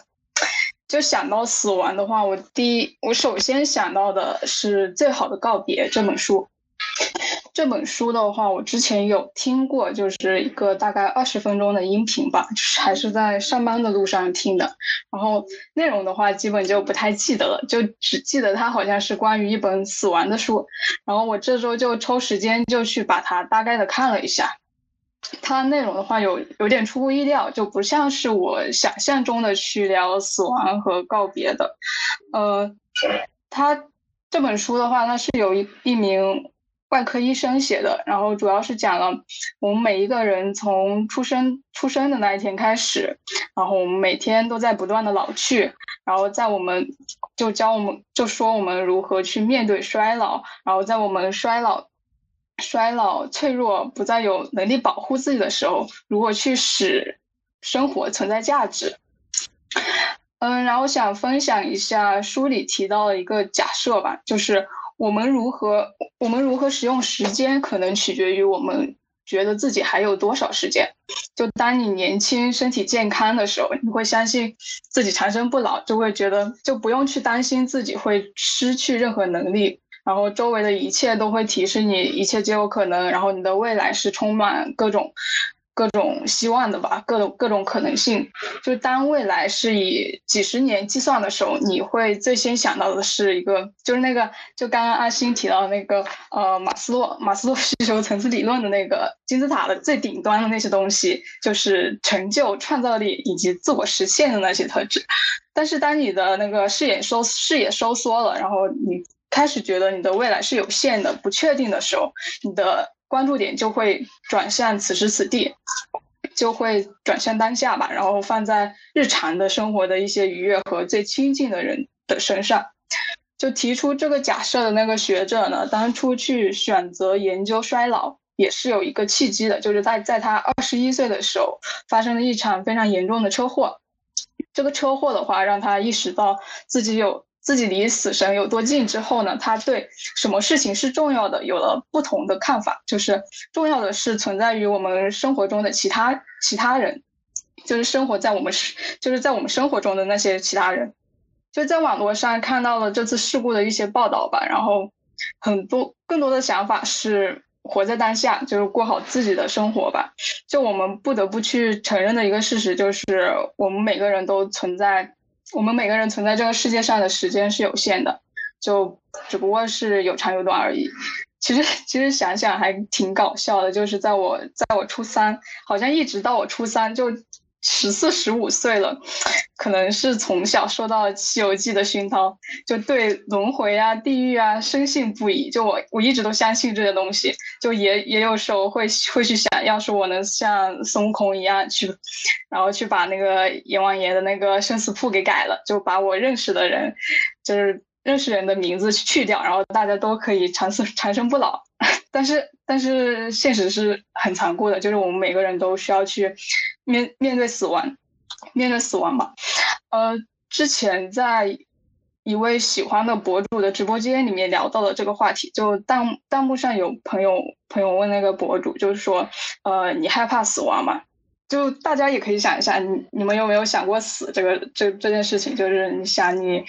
就想到死亡的话，我第一我首先想到的是《最好的告别》这本书。这本书的话，我之前有听过，就是一个大概二十分钟的音频吧，就是还是在上班的路上听的。然后内容的话，基本就不太记得了，就只记得它好像是关于一本死亡的书。然后我这周就抽时间就去把它大概的看了一下。它内容的话有有点出乎意料，就不像是我想象中的去聊死亡和告别的。呃，它这本书的话，它是有一一名。外科医生写的，然后主要是讲了我们每一个人从出生出生的那一天开始，然后我们每天都在不断的老去，然后在我们就教我们就说我们如何去面对衰老，然后在我们衰老衰老脆弱不再有能力保护自己的时候，如何去使生活存在价值。嗯，然后想分享一下书里提到的一个假设吧，就是。我们如何，我们如何使用时间，可能取决于我们觉得自己还有多少时间。就当你年轻、身体健康的时候，你会相信自己长生不老，就会觉得就不用去担心自己会失去任何能力。然后周围的一切都会提示你，一切皆有可能。然后你的未来是充满各种各种希望的吧，各种各种可能性。就当未来是以几十年计算的时候，你会最先想到的是一个，就是那个，就刚刚阿星提到那个，呃，马斯洛马斯洛 需求层次理论的那个金字塔的最顶端的那些东西，就是成就、创造力以及自我实现的那些特质。但是当你的那个视野收视野收缩了，然后你。开始觉得你的未来是有限的、不确定的时候，你的关注点就会转向此时此地，就会转向当下吧，然后放在日常的生活的一些愉悦和最亲近的人的身上。就提出这个假设的那个学者呢，当初去选择研究衰老，也是有一个契机的，就是在在他二十一岁的时候，发生了一场非常严重的车祸。这个车祸的话，让他意识到自己有。自己离死神有多近之后呢？他对什么事情是重要的有了不同的看法。就是重要的是存在于我们生活中的其他其他人，就是生活在我们就是在我们生活中的那些其他人。就在网络上看到了这次事故的一些报道吧，然后很多更多的想法是活在当下，就是过好自己的生活吧。就我们不得不去承认的一个事实，就是我们每个人都存在。我们每个人存在这个世界上的时间是有限的，就只不过是有长有短而已。其实，其实想想还挺搞笑的，就是在我在我初三，好像一直到我初三就。十四十五岁了，可能是从小受到《西游记》的熏陶，就对轮回啊、地狱啊深信不疑。就我我一直都相信这些东西，就也也有时候会会去想，要是我能像孙悟空一样去，然后去把那个阎王爷的那个生死簿给改了，就把我认识的人，就是认识人的名字去掉，然后大家都可以长生长生不老。但是但是现实是很残酷的，就是我们每个人都需要去。面面对死亡，面对死亡吧。呃，之前在一位喜欢的博主的直播间里面聊到了这个话题，就弹弹幕上有朋友朋友问那个博主，就是说，呃，你害怕死亡吗？就大家也可以想一下，你你们有没有想过死这个这这件事情？就是你想你。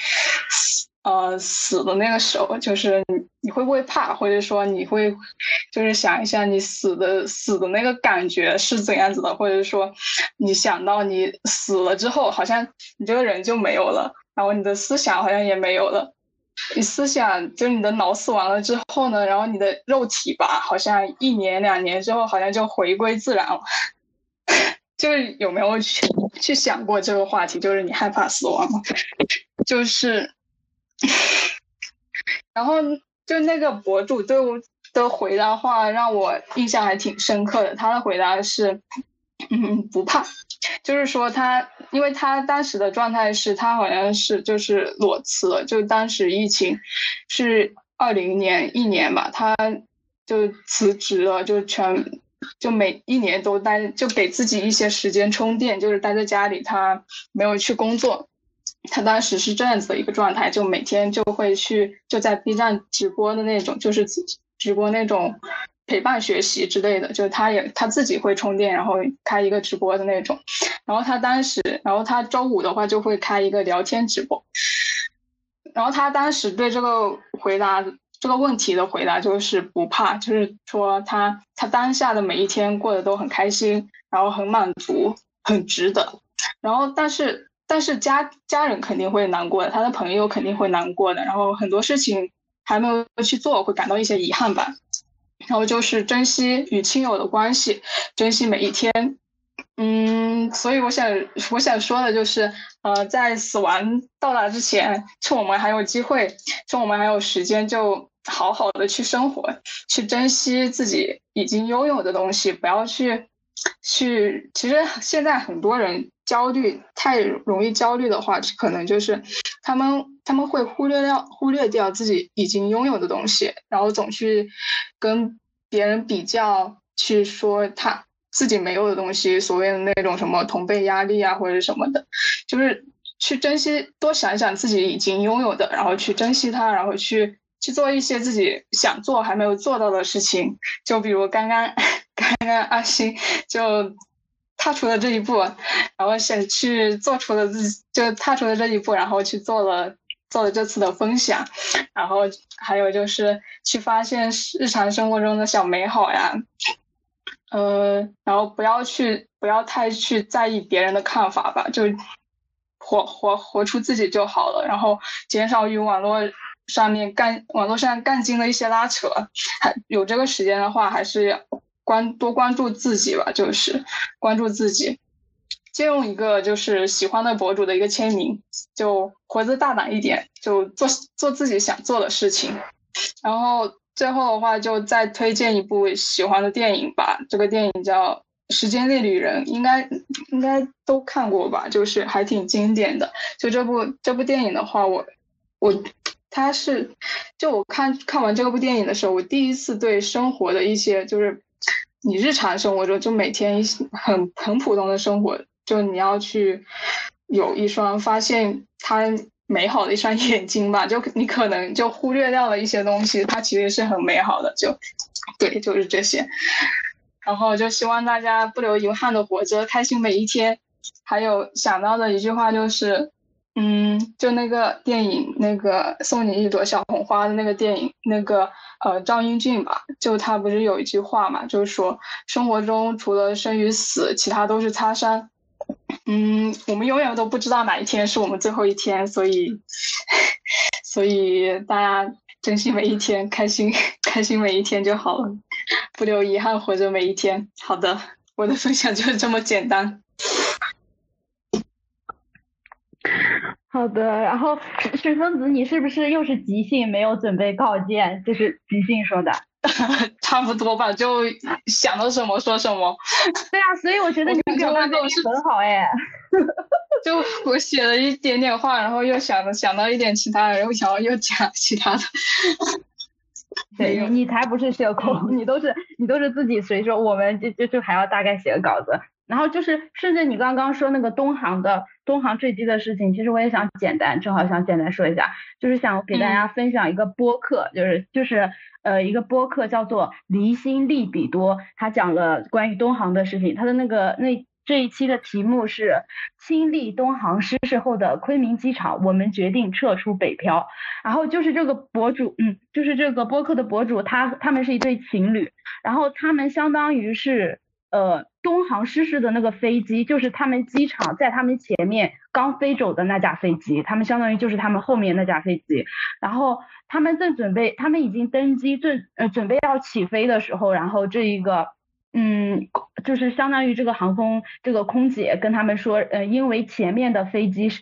呃，死的那个时候，就是你你会不会怕，或者说你会，就是想一下你死的死的那个感觉是怎样子的，或者说你想到你死了之后，好像你这个人就没有了，然后你的思想好像也没有了，你思想就是你的脑死亡了之后呢，然后你的肉体吧，好像一年两年之后好像就回归自然了，就是有没有去去想过这个话题？就是你害怕死亡吗？就是。然后就那个博主对我的回答话让我印象还挺深刻的。他的回答是，嗯，不怕，就是说他，因为他当时的状态是他好像是就是裸辞了，就当时疫情是二零年一年吧，他就辞职了，就全就每一年都待，就给自己一些时间充电，就是待在家里，他没有去工作。他当时是这样子的一个状态，就每天就会去就在 B 站直播的那种，就是直播那种陪伴学习之类的，就是他也他自己会充电，然后开一个直播的那种。然后他当时，然后他周五的话就会开一个聊天直播。然后他当时对这个回答这个问题的回答就是不怕，就是说他他当下的每一天过得都很开心，然后很满足，很值得。然后但是。但是家家人肯定会难过的，他的朋友肯定会难过的，然后很多事情还没有去做，会感到一些遗憾吧。然后就是珍惜与亲友的关系，珍惜每一天。嗯，所以我想我想说的就是，呃，在死亡到达之前，趁我们还有机会，趁我们还有时间，就好好的去生活，去珍惜自己已经拥有的东西，不要去去。其实现在很多人。焦虑太容易焦虑的话，可能就是他们他们会忽略掉忽略掉自己已经拥有的东西，然后总去跟别人比较，去说他自己没有的东西，所谓的那种什么同辈压力啊或者什么的，就是去珍惜，多想想自己已经拥有的，然后去珍惜它，然后去去做一些自己想做还没有做到的事情，就比如刚刚。刚刚阿星就踏出了这一步，然后想去做出了自己，就踏出了这一步，然后去做了做了这次的分享，然后还有就是去发现日常生活中的小美好呀，呃，然后不要去不要太去在意别人的看法吧，就活活活出自己就好了，然后减少与网络。上面干网络上干劲的一些拉扯，还有这个时间的话，还是要关多关注自己吧，就是关注自己，借用一个就是喜欢的博主的一个签名，就活得大胆一点，就做做自己想做的事情。然后最后的话，就再推荐一部喜欢的电影吧，这个电影叫《时间恋旅人》，应该应该都看过吧，就是还挺经典的。就这部这部电影的话，我我。他是，就我看看完这部电影的时候，我第一次对生活的一些，就是你日常生活中就每天很很普通的生活，就你要去有一双发现它美好的一双 眼睛吧，就你可能就忽略掉了一些东西，它其实是很美好的，就对，就是这些。然后就希望大家不留遗憾的活着，开心每一天。还有想到的一句话就是。嗯，就那个电影，那个送你一朵小红花的那个电影，那个呃赵英俊吧，就他不是有一句话嘛，就是说生活中除了生与死，其他都是擦伤。嗯，我们永远都不知道哪一天是我们最后一天，所以 所以大家珍惜每一天，开心开心每一天就好了，不留遗憾，活着每一天。好的，我的分享就是这么简单。好的，然后水分子，你是不是又是即兴，没有准备稿件，就是即兴说的？差不多吧，就想到什么说什么。对啊，所以我觉得你表达能力很好哎。就我写了一点点话，然后又想想到一点其他的，然后想要又讲其他的。对，你你才不是社恐，你都是你都是自己随说，我们就就就还要大概写个稿子。然后就是甚至你刚刚说那个东航的东航坠机的事情，其实我也想简单，正好想简单说一下，就是想给大家分享一个播客，就是就是呃一个播客叫做离心利比多，他讲了关于东航的事情，他的那个那这一期的题目是亲历东航失事后的昆明机场，我们决定撤出北漂。然后就是这个博主，嗯，就是这个播客的博主，他他们是一对情侣，然后他们相当于是。呃，东航失事的那个飞机，就是他们机场在他们前面刚飞走的那架飞机，他们相当于就是他们后面那架飞机。然后他们正准备，他们已经登机，正呃准备要起飞的时候，然后这一个，嗯，就是相当于这个航空这个空姐跟他们说，呃，因为前面的飞机是。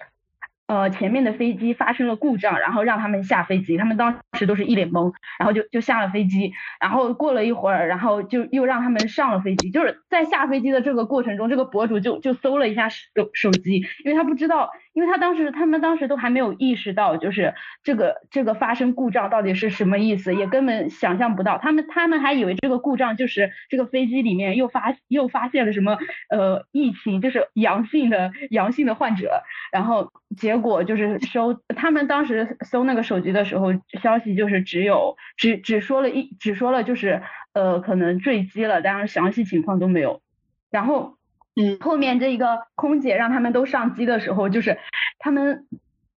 呃，前面的飞机发生了故障，然后让他们下飞机，他们当时都是一脸懵，然后就就下了飞机，然后过了一会儿，然后就又让他们上了飞机，就是在下飞机的这个过程中，这个博主就就搜了一下手手机，因为他不知道。因为他当时，他们当时都还没有意识到，就是这个这个发生故障到底是什么意思，也根本想象不到。他们他们还以为这个故障就是这个飞机里面又发又发现了什么呃疫情，就是阳性的阳性的患者。然后结果就是搜他们当时搜那个手机的时候，消息就是只有只只说了一只说了就是呃可能坠机了，但是详细情况都没有。然后。嗯，后面这一个空姐让他们都上机的时候，就是他们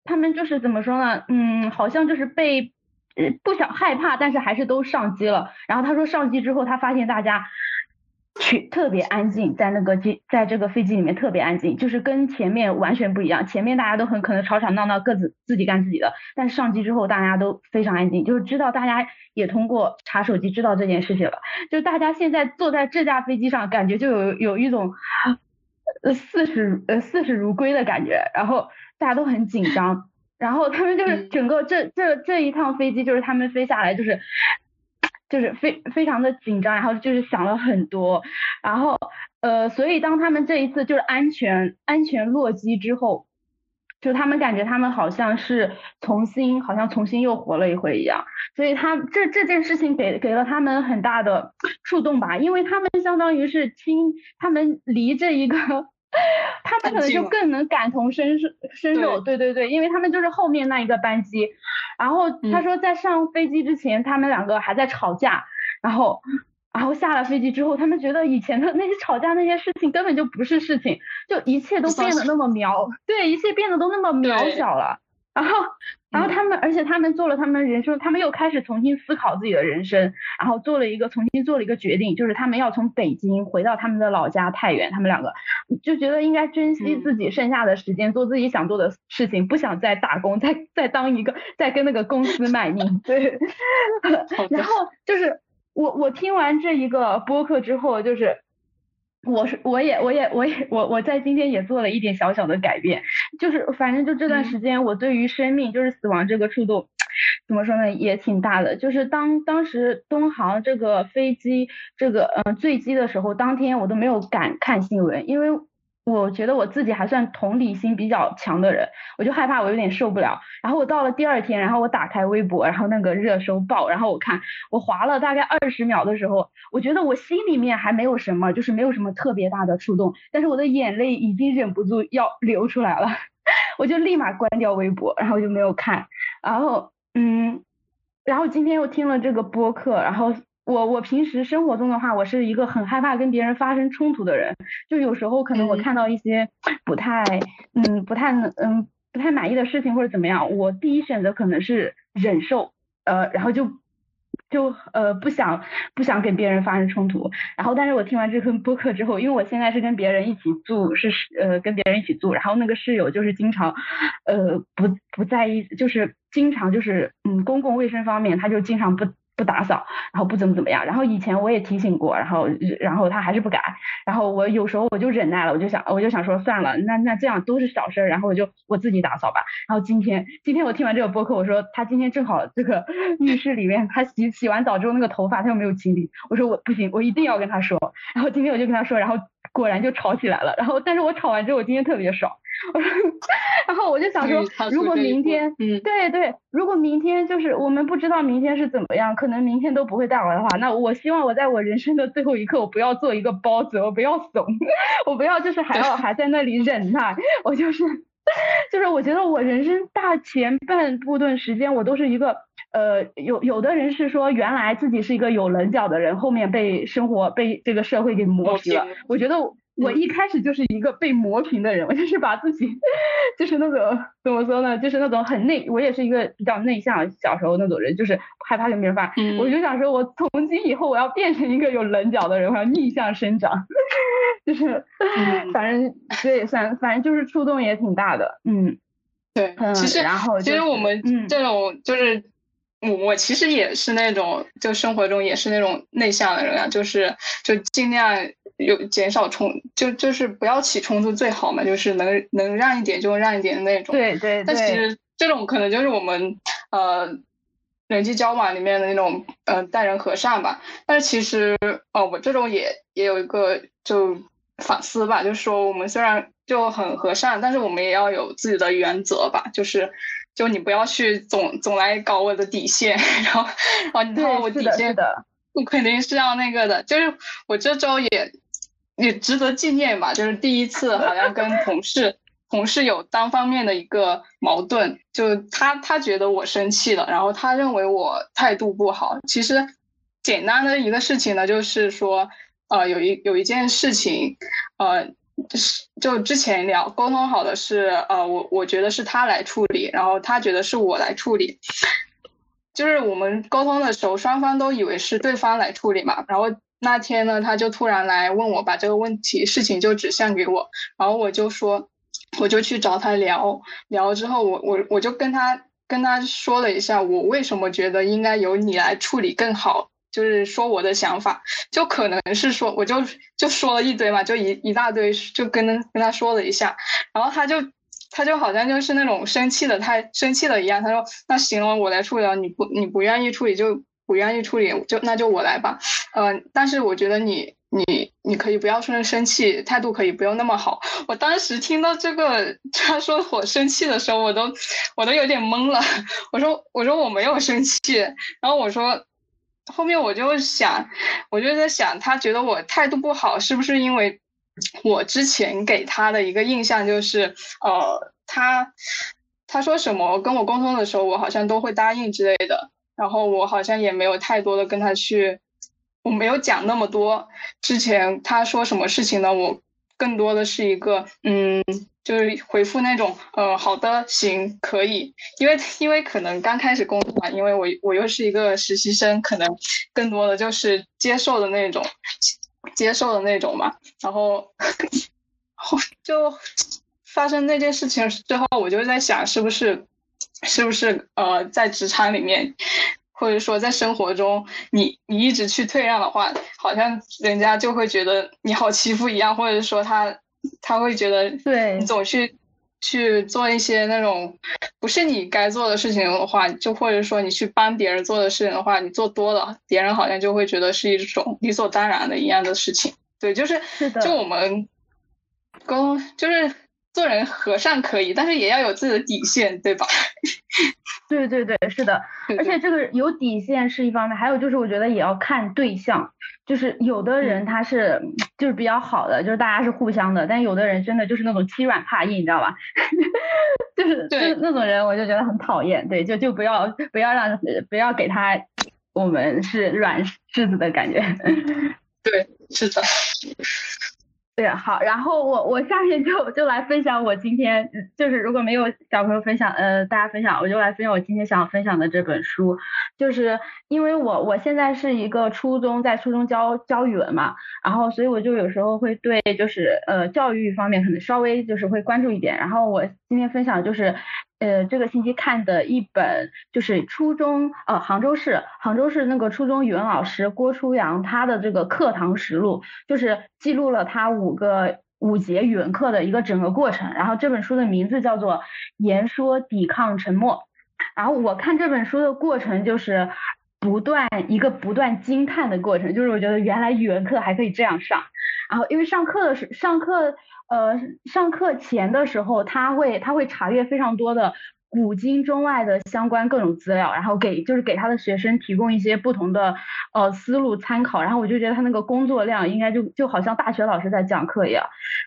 他们就是怎么说呢？嗯，好像就是被不想害怕，但是还是都上机了。然后他说上机之后，他发现大家。去特别安静，在那个机，在这个飞机里面特别安静，就是跟前面完全不一样。前面大家都很可能吵吵闹闹，各自自己干自己的，但上机之后大家都非常安静，就是知道大家也通过查手机知道这件事情了。就大家现在坐在这架飞机上，感觉就有有一种呃四十呃四十如归的感觉，然后大家都很紧张，然后他们就是整个这这这一趟飞机，就是他们飞下来就是。就是非非常的紧张，然后就是想了很多，然后呃，所以当他们这一次就是安全安全落机之后，就他们感觉他们好像是重新好像重新又活了一回一样，所以他这这件事情给给了他们很大的触动吧，因为他们相当于是亲，他们离这一个。他们可能就更能感同身受，身受，对。对对，因为他们就是后面那一个班机，然后他说在上飞机之前，他们两个还在吵架，然后然后下了飞机之后，他们觉得以前的那些吵架那些事情根本就不是事情，就一切都变得那么渺，对，一切变得都那么渺小了。然后，然后他们，而且他们做了他们人生，他们又开始重新思考自己的人生，然后做了一个重新做了一个决定，就是他们要从北京回到他们的老家太原，他们两个就觉得应该珍惜自己剩下的时间，做自己想做的事情，不想再打工，再再当一个，再跟那个公司卖命。对，然后就是我我听完这一个播客之后，就是。我是我也我也我也我我在今天也做了一点小小的改变，就是反正就这段时间我对于生命就是死亡这个触动，怎么说呢也挺大的。就是当当时东航这个飞机这个嗯坠机的时候，当天我都没有敢看新闻，因为。我觉得我自己还算同理心比较强的人，我就害怕我有点受不了。然后我到了第二天，然后我打开微博，然后那个热搜爆，然后我看我划了大概二十秒的时候，我觉得我心里面还没有什么，就是没有什么特别大的触动，但是我的眼泪已经忍不住要流出来了，我就立马关掉微博，然后就没有看。然后嗯，然后今天又听了这个播客，然后。我我平时生活中的话，我是一个很害怕跟别人发生冲突的人，就有时候可能我看到一些不太嗯不太嗯不太满意的事情或者怎么样，我第一选择可能是忍受，呃，然后就就呃不想不想跟别人发生冲突，然后但是我听完这份播客之后，因为我现在是跟别人一起住，是呃跟别人一起住，然后那个室友就是经常呃不不在意，就是经常就是嗯公共卫生方面他就经常不。不打扫，然后不怎么怎么样，然后以前我也提醒过，然后然后他还是不改，然后我有时候我就忍耐了，我就想我就想说算了，那那这样都是小事儿，然后我就我自己打扫吧。然后今天今天我听完这个播客，我说他今天正好这个浴室里面他洗洗完澡之后那个头发他又没有清理，我说我不行，我一定要跟他说。然后今天我就跟他说，然后果然就吵起来了。然后但是我吵完之后，我今天特别爽。然后我就想说，如果明天，嗯，对对，如果明天就是我们不知道明天是怎么样，可能明天都不会带来的话，那我希望我在我人生的最后一刻，我不要做一个包子，我不要怂，我不要就是还要 还在那里忍耐，我就是就是我觉得我人生大前半部分时间，我都是一个呃，有有的人是说原来自己是一个有棱角的人，后面被生活被这个社会给磨平了，我觉得。我一开始就是一个被磨平的人，我就是把自己，就是那种怎么说呢，就是那种很内，我也是一个比较内向，小时候那种人，就是害怕跟别人发。我就想说，我从今以后我要变成一个有棱角的人，我要逆向生长，就是，反正这也算，反正就是触动也挺大的，嗯，对，其实然后其实我们这种就是我我其实也是那种，就生活中也是那种内向的人啊，就是就尽量。有减少冲，就就是不要起冲突最好嘛，就是能能让一点就让一点的那种。对对对。但其实这种可能就是我们呃人际交往里面的那种呃待人和善吧。但是其实哦，我这种也也有一个就反思吧，就是说我们虽然就很和善，但是我们也要有自己的原则吧。就是就你不要去总总来搞我的底线，然后然后我底线的，我肯定是要那个的。就是我这周也。也值得纪念吧，就是第一次好像跟同事同事有单方面的一个矛盾，就他他觉得我生气了，然后他认为我态度不好。其实简单的一个事情呢，就是说，呃，有一有一件事情，呃，就就是就之前聊沟通好的是，呃，我我觉得是他来处理，然后他觉得是我来处理，就是我们沟通的时候，双方都以为是对方来处理嘛，然后。那天呢，他就突然来问我，把这个问题事情就指向给我，然后我就说，我就去找他聊聊之后，我我我就跟他跟他说了一下，我为什么觉得应该由你来处理更好，就是说我的想法，就可能是说，我就就说了一堆嘛，就一一大堆，就跟跟他说了一下，然后他就他就好像就是那种生气的太生气了一样，他说那行了，我来处理了，你不你不愿意处理就。不愿意处理，就那就我来吧。嗯，但是我觉得你你你可以不要说生气，态度可以不用那么好。我当时听到这个他说我生气的时候，我都我都有点懵了。我说我说我没有生气，然后我说后面我就想，我就在想，他觉得我态度不好，是不是因为我之前给他的一个印象就是呃，他他说什么跟我沟通的时候，我好像都会答应之类的。然后我好像也没有太多的跟他去我没有讲那么多。之前他说什么事情呢？我更多的是一个嗯，就是回复那种呃，好的，行，可以。因为因为可能刚开始工作嘛，因为我我又是一个实习生，可能更多的就是接受的那种，接受的那种嘛。然后后就发生那件事情之后，我就在想，是不是是不是呃，在职场里面。或者说，在生活中，你你一直去退让的话，好像人家就会觉得你好欺负一样，或者说他他会觉得对你总去去做一些那种不是你该做的事情的话，就或者说你去帮别人做的事情的话，你做多了，别人好像就会觉得是一种理所当然的一样的事情。对，就是就我们沟就是做人和善可以，但是也要有自己的底线，对吧？对对对，是的，而且这个有底线是一方面，还有就是我觉得也要看对象，就是有的人他是就是比较好的，就是大家是互相的，但有的人真的就是那种欺软怕硬，你知道吧？就是就是那种人，我就觉得很讨厌，对，就就不要不要让不要给他我们是软柿子的感觉。对，是的。对，好，然后我我下面就就来分享我今天就是如果没有小朋友分享，呃，大家分享，我就来分享我今天想分享的这本书，就是因为我我现在是一个初中在初中教教语文嘛，然后所以我就有时候会对就是呃教育方面可能稍微就是会关注一点，然后我今天分享就是。呃，这个星期看的一本就是初中，呃，杭州市杭州市那个初中语文老师郭初阳他的这个课堂实录，就是记录了他五个五节语文课的一个整个过程。然后这本书的名字叫做《言说抵抗沉默》。然后我看这本书的过程就是不断一个不断惊叹的过程，就是我觉得原来语文课还可以这样上。然后因为上课的时上课。呃，上课前的时候，他会他会查阅非常多的古今中外的相关各种资料，然后给就是给他的学生提供一些不同的呃思路参考。然后我就觉得他那个工作量应该就就好像大学老师在讲课一样。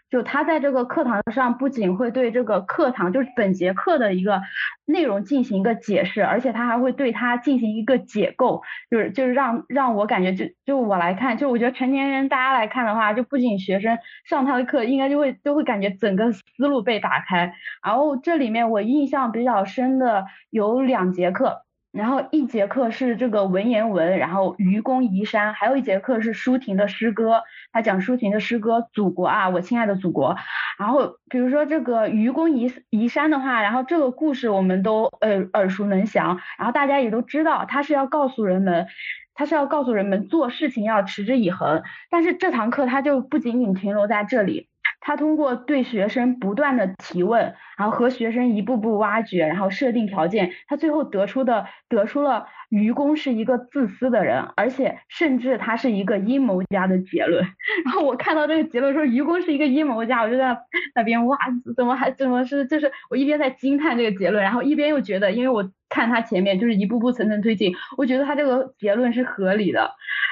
就他在这个课堂上不仅会对这个课堂就是本节课的一个内容进行一个解释，而且他还会对它进行一个解构，就是就是让让我感觉就就我来看，就我觉得成年人大家来看的话，就不仅学生上他的课，应该就会都会感觉整个思路被打开。然后这里面我印象比较深的有两节课。然后一节课是这个文言文，然后愚公移山，还有一节课是舒婷的诗歌，他讲舒婷的诗歌《祖国啊，我亲爱的祖国》。然后比如说这个愚公移移山的话，然后这个故事我们都呃耳熟能详，然后大家也都知道，他是要告诉人们，他是要告诉人们做事情要持之以恒。但是这堂课他就不仅仅停留在这里。他通过对学生不断的提问，然后和学生一步步挖掘，然后设定条件，他最后得出的得出了愚公是一个自私的人，而且甚至他是一个阴谋家的结论。然后我看到这个结论说愚公是一个阴谋家，我就在那边哇，怎么还怎么是就是我一边在惊叹这个结论，然后一边又觉得，因为我看他前面就是一步步层层推进，我觉得他这个结论是合理的。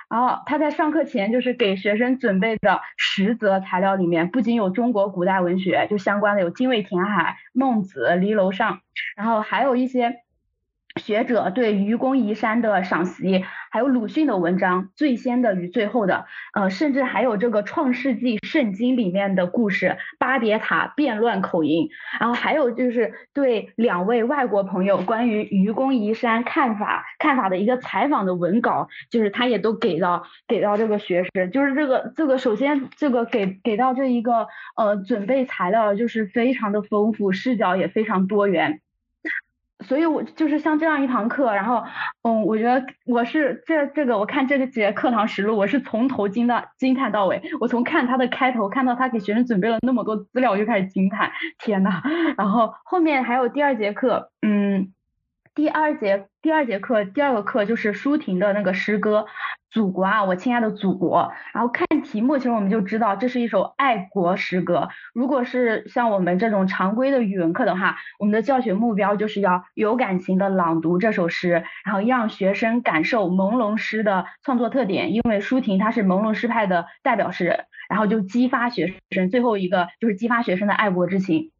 然后他在上课前就是给学生准备的十则材料里面，不仅有中国古代文学就相关的，有精卫填海、孟子、离楼上，然后还有一些。学者对愚公移山的赏析，还有鲁迅的文章，最先的与最后的，呃，甚至还有这个《创世纪》圣经里面的故事，巴别塔变乱口音，然后还有就是对两位外国朋友关于愚公移山看法看法的一个采访的文稿，就是他也都给到给到这个学生，就是这个这个首先这个给给到这一个呃准备材料就是非常的丰富，视角也非常多元。所以，我就是像这样一堂课，然后，嗯，我觉得我是这这个，我看这个节课堂实录，我是从头惊到惊叹到尾。我从看他的开头，看到他给学生准备了那么多资料，我就开始惊叹，天呐，然后后面还有第二节课，嗯。第二节第二节课第二个课就是舒婷的那个诗歌《祖国啊，我亲爱的祖国》。然后看题目，其实我们就知道这是一首爱国诗歌。如果是像我们这种常规的语文课的话，我们的教学目标就是要有感情的朗读这首诗，然后让学生感受朦胧诗的创作特点。因为舒婷她是朦胧诗派的代表诗人，然后就激发学生。最后一个就是激发学生的爱国之情。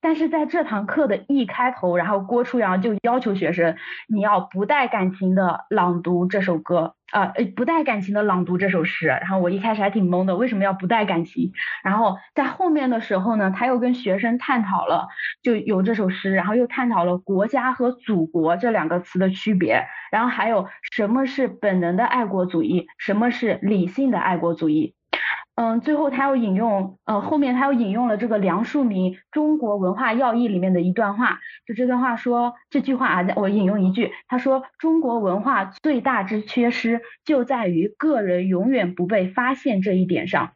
但是在这堂课的一开头，然后郭初阳就要求学生，你要不带感情的朗读这首歌，啊呃不带感情的朗读这首诗，然后我一开始还挺懵的，为什么要不带感情？然后在后面的时候呢，他又跟学生探讨了，就有这首诗，然后又探讨了国家和祖国这两个词的区别，然后还有什么是本能的爱国主义，什么是理性的爱国主义。嗯，最后他又引用，呃，后面他又引用了这个梁漱溟《中国文化要义》里面的一段话，就这段话说，这句话啊，我引用一句，他说，中国文化最大之缺失就在于个人永远不被发现这一点上。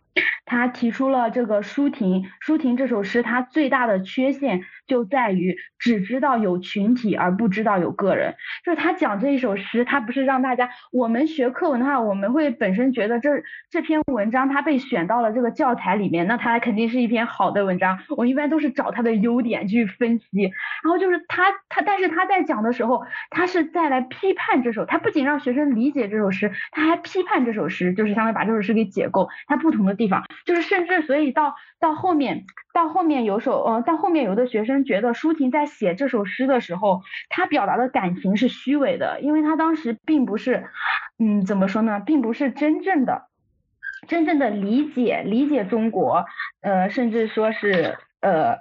他提出了这个舒婷，舒婷这首诗，它最大的缺陷就在于只知道有群体而不知道有个人。就是他讲这一首诗，他不是让大家，我们学课文的话，我们会本身觉得这这篇文章它被选到了这个教材里面，那它肯定是一篇好的文章。我一般都是找它的优点去分析，然后就是他他，但是他在讲的时候，他是在来批判这首，他不仅让学生理解这首诗，他还批判这首诗，就是相当于把这首诗给解构，它不同的地方。就是甚至所以到到后面到后面有首呃到后面有的学生觉得舒婷在写这首诗的时候，她表达的感情是虚伪的，因为她当时并不是嗯怎么说呢，并不是真正的真正的理解理解中国，呃甚至说是呃。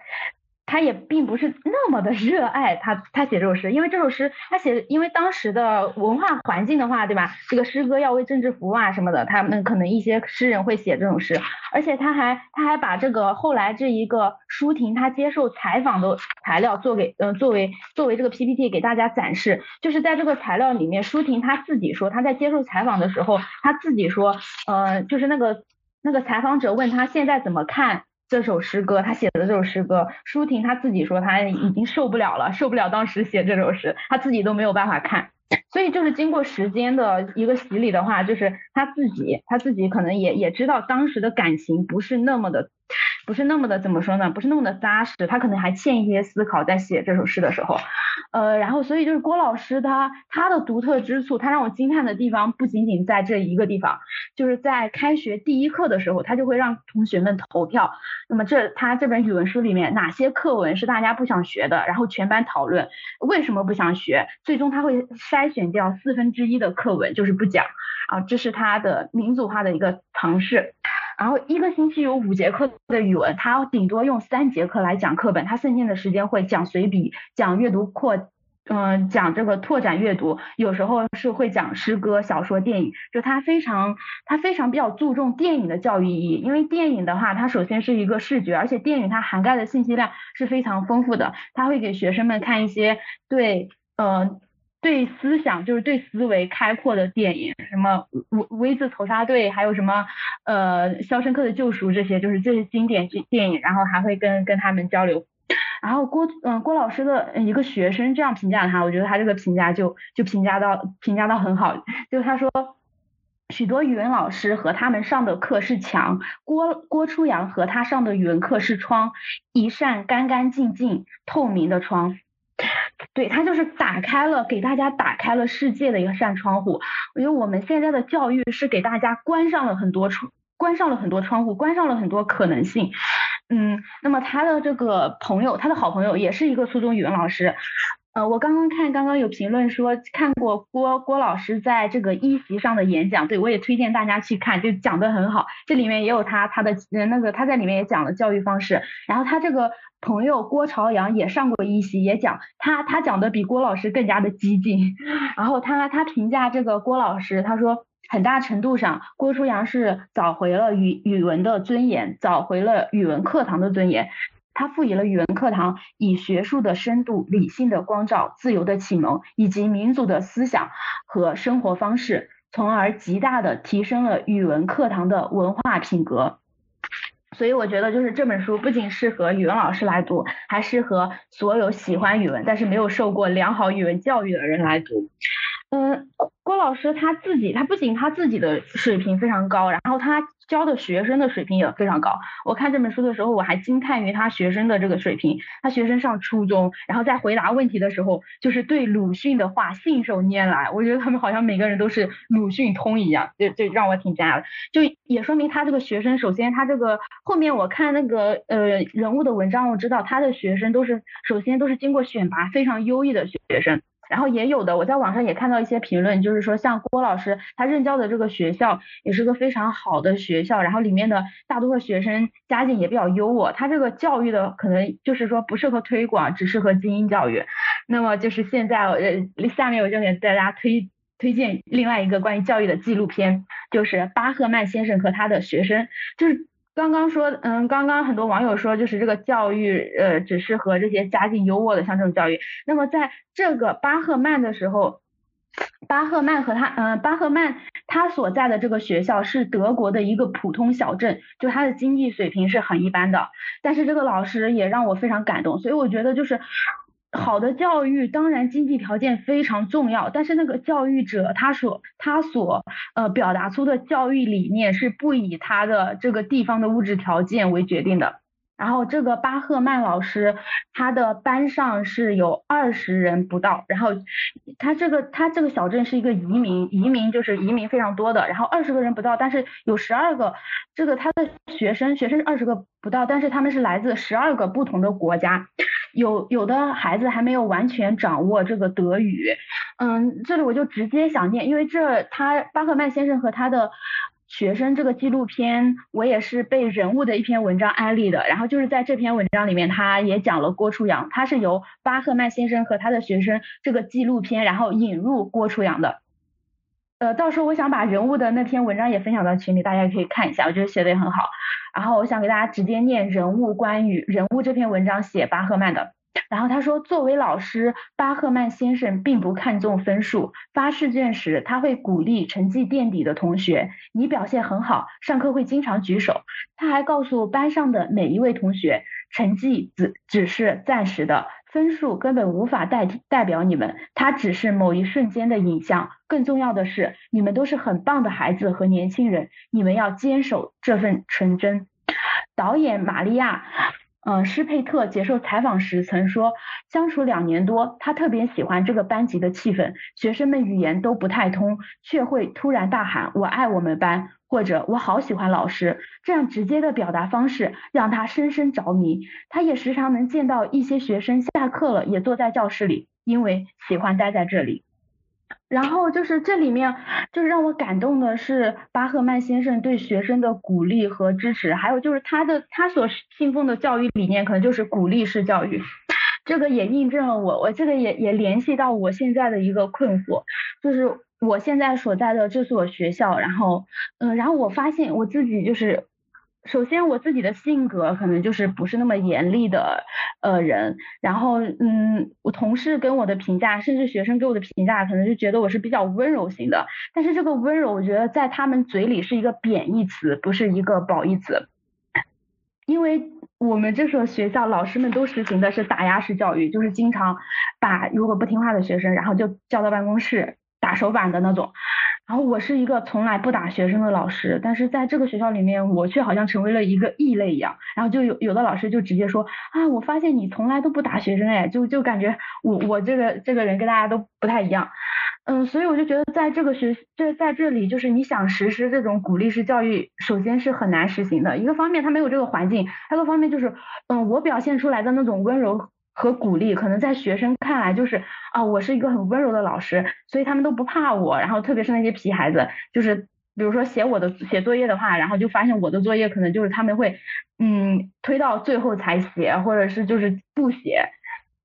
他也并不是那么的热爱他，他写这首诗，因为这首诗他写，因为当时的文化环境的话，对吧？这个诗歌要为政治服务啊什么的，他们可能一些诗人会写这种诗，而且他还他还把这个后来这一个舒婷他接受采访的材料做给嗯作为作为这个 PPT 给大家展示，就是在这个材料里面，舒婷他自己说他在接受采访的时候，他自己说，呃，就是那个那个采访者问他现在怎么看。这首诗歌，他写的这首诗歌，舒婷他自己说他已经受不了了，受不了当时写这首诗，他自己都没有办法看，所以就是经过时间的一个洗礼的话，就是他自己他自己可能也也知道当时的感情不是那么的。不是那么的怎么说呢？不是那么的扎实，他可能还欠一些思考，在写这首诗的时候，呃，然后所以就是郭老师他他的独特之处，他让我惊叹的地方不仅仅在这一个地方，就是在开学第一课的时候，他就会让同学们投票。那么这他这本语文书里面哪些课文是大家不想学的？然后全班讨论为什么不想学，最终他会筛选掉四分之一的课文，就是不讲啊，这是他的民主化的一个尝试。然后一个星期有五节课的语文，他顶多用三节课来讲课本，他剩下的时间会讲随笔，讲阅读扩，嗯，讲这个拓展阅读，有时候是会讲诗歌、小说、电影，就他非常他非常比较注重电影的教育意义，因为电影的话，它首先是一个视觉，而且电影它涵盖的信息量是非常丰富的，他会给学生们看一些对，嗯。对思想就是对思维开阔的电影，什么《V V 字仇杀队》，还有什么呃《肖申克的救赎》这些，就是这些经典剧电影，然后还会跟跟他们交流。然后郭嗯郭老师的一个学生这样评价他，我觉得他这个评价就就评价到评价到很好，就他说许多语文老师和他们上的课是墙，郭郭初阳和他上的语文课是窗，一扇干干净净透明的窗。对他就是打开了，给大家打开了世界的一扇窗户。因为我们现在的教育是给大家关上了很多窗，关上了很多窗户，关上了很多可能性。嗯，那么他的这个朋友，他的好朋友也是一个初中语文老师。呃，我刚刚看，刚刚有评论说看过郭郭老师在这个一席上的演讲，对我也推荐大家去看，就讲的很好。这里面也有他他的那个他在里面也讲了教育方式，然后他这个。朋友郭朝阳也上过一席，也讲他他讲的比郭老师更加的激进。然后他他评价这个郭老师，他说很大程度上郭初阳是找回了语语文的尊严，找回了语文课堂的尊严。他赋予了语文课堂以学术的深度、理性的光照、自由的启蒙以及民族的思想和生活方式，从而极大的提升了语文课堂的文化品格。所以我觉得，就是这本书不仅适合语文老师来读，还适合所有喜欢语文但是没有受过良好语文教育的人来读。嗯，郭老师他自己，他不仅他自己的水平非常高，然后他教的学生的水平也非常高。我看这本书的时候，我还惊叹于他学生的这个水平。他学生上初中，然后在回答问题的时候，就是对鲁迅的话信手拈来。我觉得他们好像每个人都是鲁迅通一样，就就让我挺惊讶的。就也说明他这个学生，首先他这个后面我看那个呃人物的文章，我知道他的学生都是首先都是经过选拔非常优异的学生。然后也有的，我在网上也看到一些评论，就是说像郭老师他任教的这个学校也是个非常好的学校，然后里面的大多数学生家境也比较优渥，他这个教育的可能就是说不适合推广，只适合精英教育。那么就是现在呃下面我就给大家推推荐另外一个关于教育的纪录片，就是巴赫曼先生和他的学生，就是。刚刚说，嗯，刚刚很多网友说，就是这个教育，呃，只适合这些家境优渥的，像这种教育。那么在这个巴赫曼的时候，巴赫曼和他，嗯，巴赫曼他所在的这个学校是德国的一个普通小镇，就他的经济水平是很一般的。但是这个老师也让我非常感动，所以我觉得就是。好的教育当然经济条件非常重要，但是那个教育者他所他所呃表达出的教育理念是不以他的这个地方的物质条件为决定的。然后这个巴赫曼老师，他的班上是有二十人不到，然后他这个他这个小镇是一个移民，移民就是移民非常多的，然后二十个人不到，但是有十二个，这个他的学生学生是二十个不到，但是他们是来自十二个不同的国家，有有的孩子还没有完全掌握这个德语，嗯，这里我就直接想念，因为这他巴赫曼先生和他的。学生这个纪录片，我也是被人物的一篇文章安利的。然后就是在这篇文章里面，他也讲了郭初阳，他是由巴赫曼先生和他的学生这个纪录片，然后引入郭初阳的。呃，到时候我想把人物的那篇文章也分享到群里，大家可以看一下，我觉得写的也很好。然后我想给大家直接念人物关于人物这篇文章写巴赫曼的。然后他说，作为老师，巴赫曼先生并不看重分数。发试卷时，他会鼓励成绩垫底的同学：“你表现很好，上课会经常举手。”他还告诉班上的每一位同学：“成绩只只是暂时的，分数根本无法代替代表你们，它只是某一瞬间的影像。更重要的是，你们都是很棒的孩子和年轻人，你们要坚守这份纯真。”导演玛利亚。嗯，施佩特接受采访时曾说，相处两年多，他特别喜欢这个班级的气氛。学生们语言都不太通，却会突然大喊“我爱我们班”或者“我好喜欢老师”，这样直接的表达方式让他深深着迷。他也时常能见到一些学生下课了也坐在教室里，因为喜欢待在这里。然后就是这里面，就是让我感动的是巴赫曼先生对学生的鼓励和支持，还有就是他的他所信奉的教育理念，可能就是鼓励式教育。这个也印证了我，我这个也也联系到我现在的一个困惑，就是我现在所在的这所学校，然后嗯，然后我发现我自己就是。首先，我自己的性格可能就是不是那么严厉的呃人，然后嗯，我同事跟我的评价，甚至学生给我的评价，可能就觉得我是比较温柔型的。但是这个温柔，我觉得在他们嘴里是一个贬义词，不是一个褒义词。因为我们这所学校老师们都实行的是打压式教育，就是经常把如果不听话的学生，然后就叫到办公室打手板的那种。然后我是一个从来不打学生的老师，但是在这个学校里面，我却好像成为了一个异类一样。然后就有有的老师就直接说啊，我发现你从来都不打学生哎，就就感觉我我这个这个人跟大家都不太一样。嗯，所以我就觉得在这个学这在这里，就是你想实施这种鼓励式教育，首先是很难实行的。一个方面，他没有这个环境；，还有个方面就是，嗯，我表现出来的那种温柔。和鼓励，可能在学生看来就是啊，我是一个很温柔的老师，所以他们都不怕我。然后特别是那些皮孩子，就是比如说写我的写作业的话，然后就发现我的作业可能就是他们会嗯推到最后才写，或者是就是不写，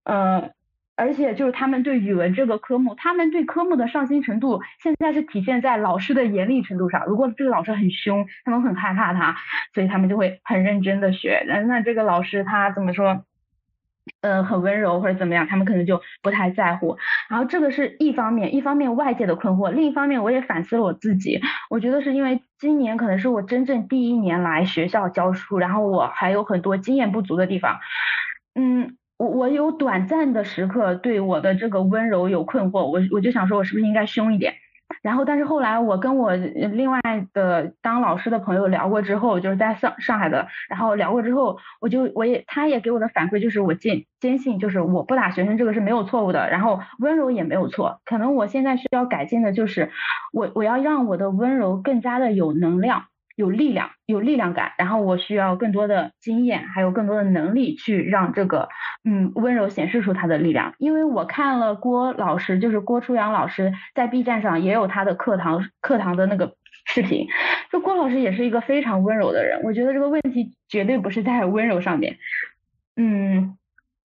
嗯，而且就是他们对语文这个科目，他们对科目的上心程度，现在是体现在老师的严厉程度上。如果这个老师很凶，他们很害怕他，所以他们就会很认真的学。那那这个老师他怎么说？嗯，很温柔或者怎么样，他们可能就不太在乎。然后这个是一方面，一方面外界的困惑，另一方面我也反思了我自己。我觉得是因为今年可能是我真正第一年来学校教书，然后我还有很多经验不足的地方。嗯，我我有短暂的时刻对我的这个温柔有困惑，我我就想说，我是不是应该凶一点？然后，但是后来我跟我另外的当老师的朋友聊过之后，就是在上上海的，然后聊过之后，我就我也他也给我的反馈就是我坚坚信就是我不打学生这个是没有错误的，然后温柔也没有错，可能我现在需要改进的就是我我要让我的温柔更加的有能量，有力量，有力量感，然后我需要更多的经验，还有更多的能力去让这个嗯温柔显示出他的力量。因为我看了郭老师，就是郭初阳老师在 B 站上也有他的课堂课堂的那个视频，就郭老师也是一个非常温柔的人。我觉得这个问题绝对不是在温柔上面，嗯。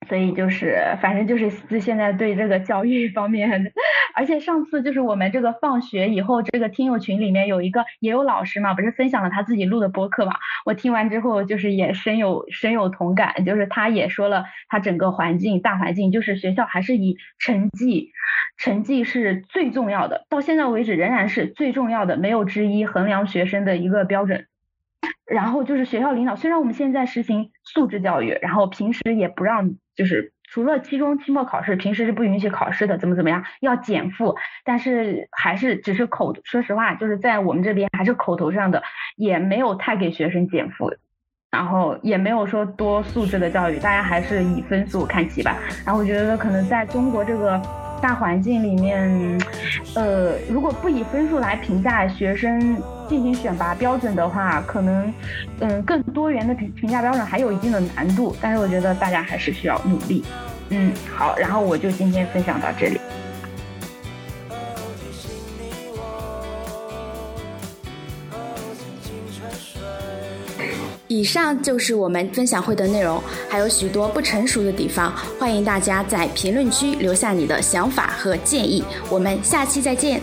所以就是，反正就是现在对这个教育方面，而且上次就是我们这个放学以后，这个听友群里面有一个也有老师嘛，不是分享了他自己录的播客嘛？我听完之后就是也深有深有同感，就是他也说了，他整个环境大环境就是学校还是以成绩，成绩是最重要的，到现在为止仍然是最重要的，没有之一，衡量学生的一个标准。然后就是学校领导，虽然我们现在实行素质教育，然后平时也不让，就是除了期中、期末考试，平时是不允许考试的，怎么怎么样，要减负，但是还是只是口，说实话，就是在我们这边还是口头上的，也没有太给学生减负，然后也没有说多素质的教育，大家还是以分数看齐吧。然后我觉得可能在中国这个。大环境里面，呃，如果不以分数来评价学生进行选拔标准的话，可能，嗯，更多元的评评价标准还有一定的难度。但是我觉得大家还是需要努力。嗯，好，然后我就今天分享到这里。以上就是我们分享会的内容，还有许多不成熟的地方，欢迎大家在评论区留下你的想法和建议。我们下期再见。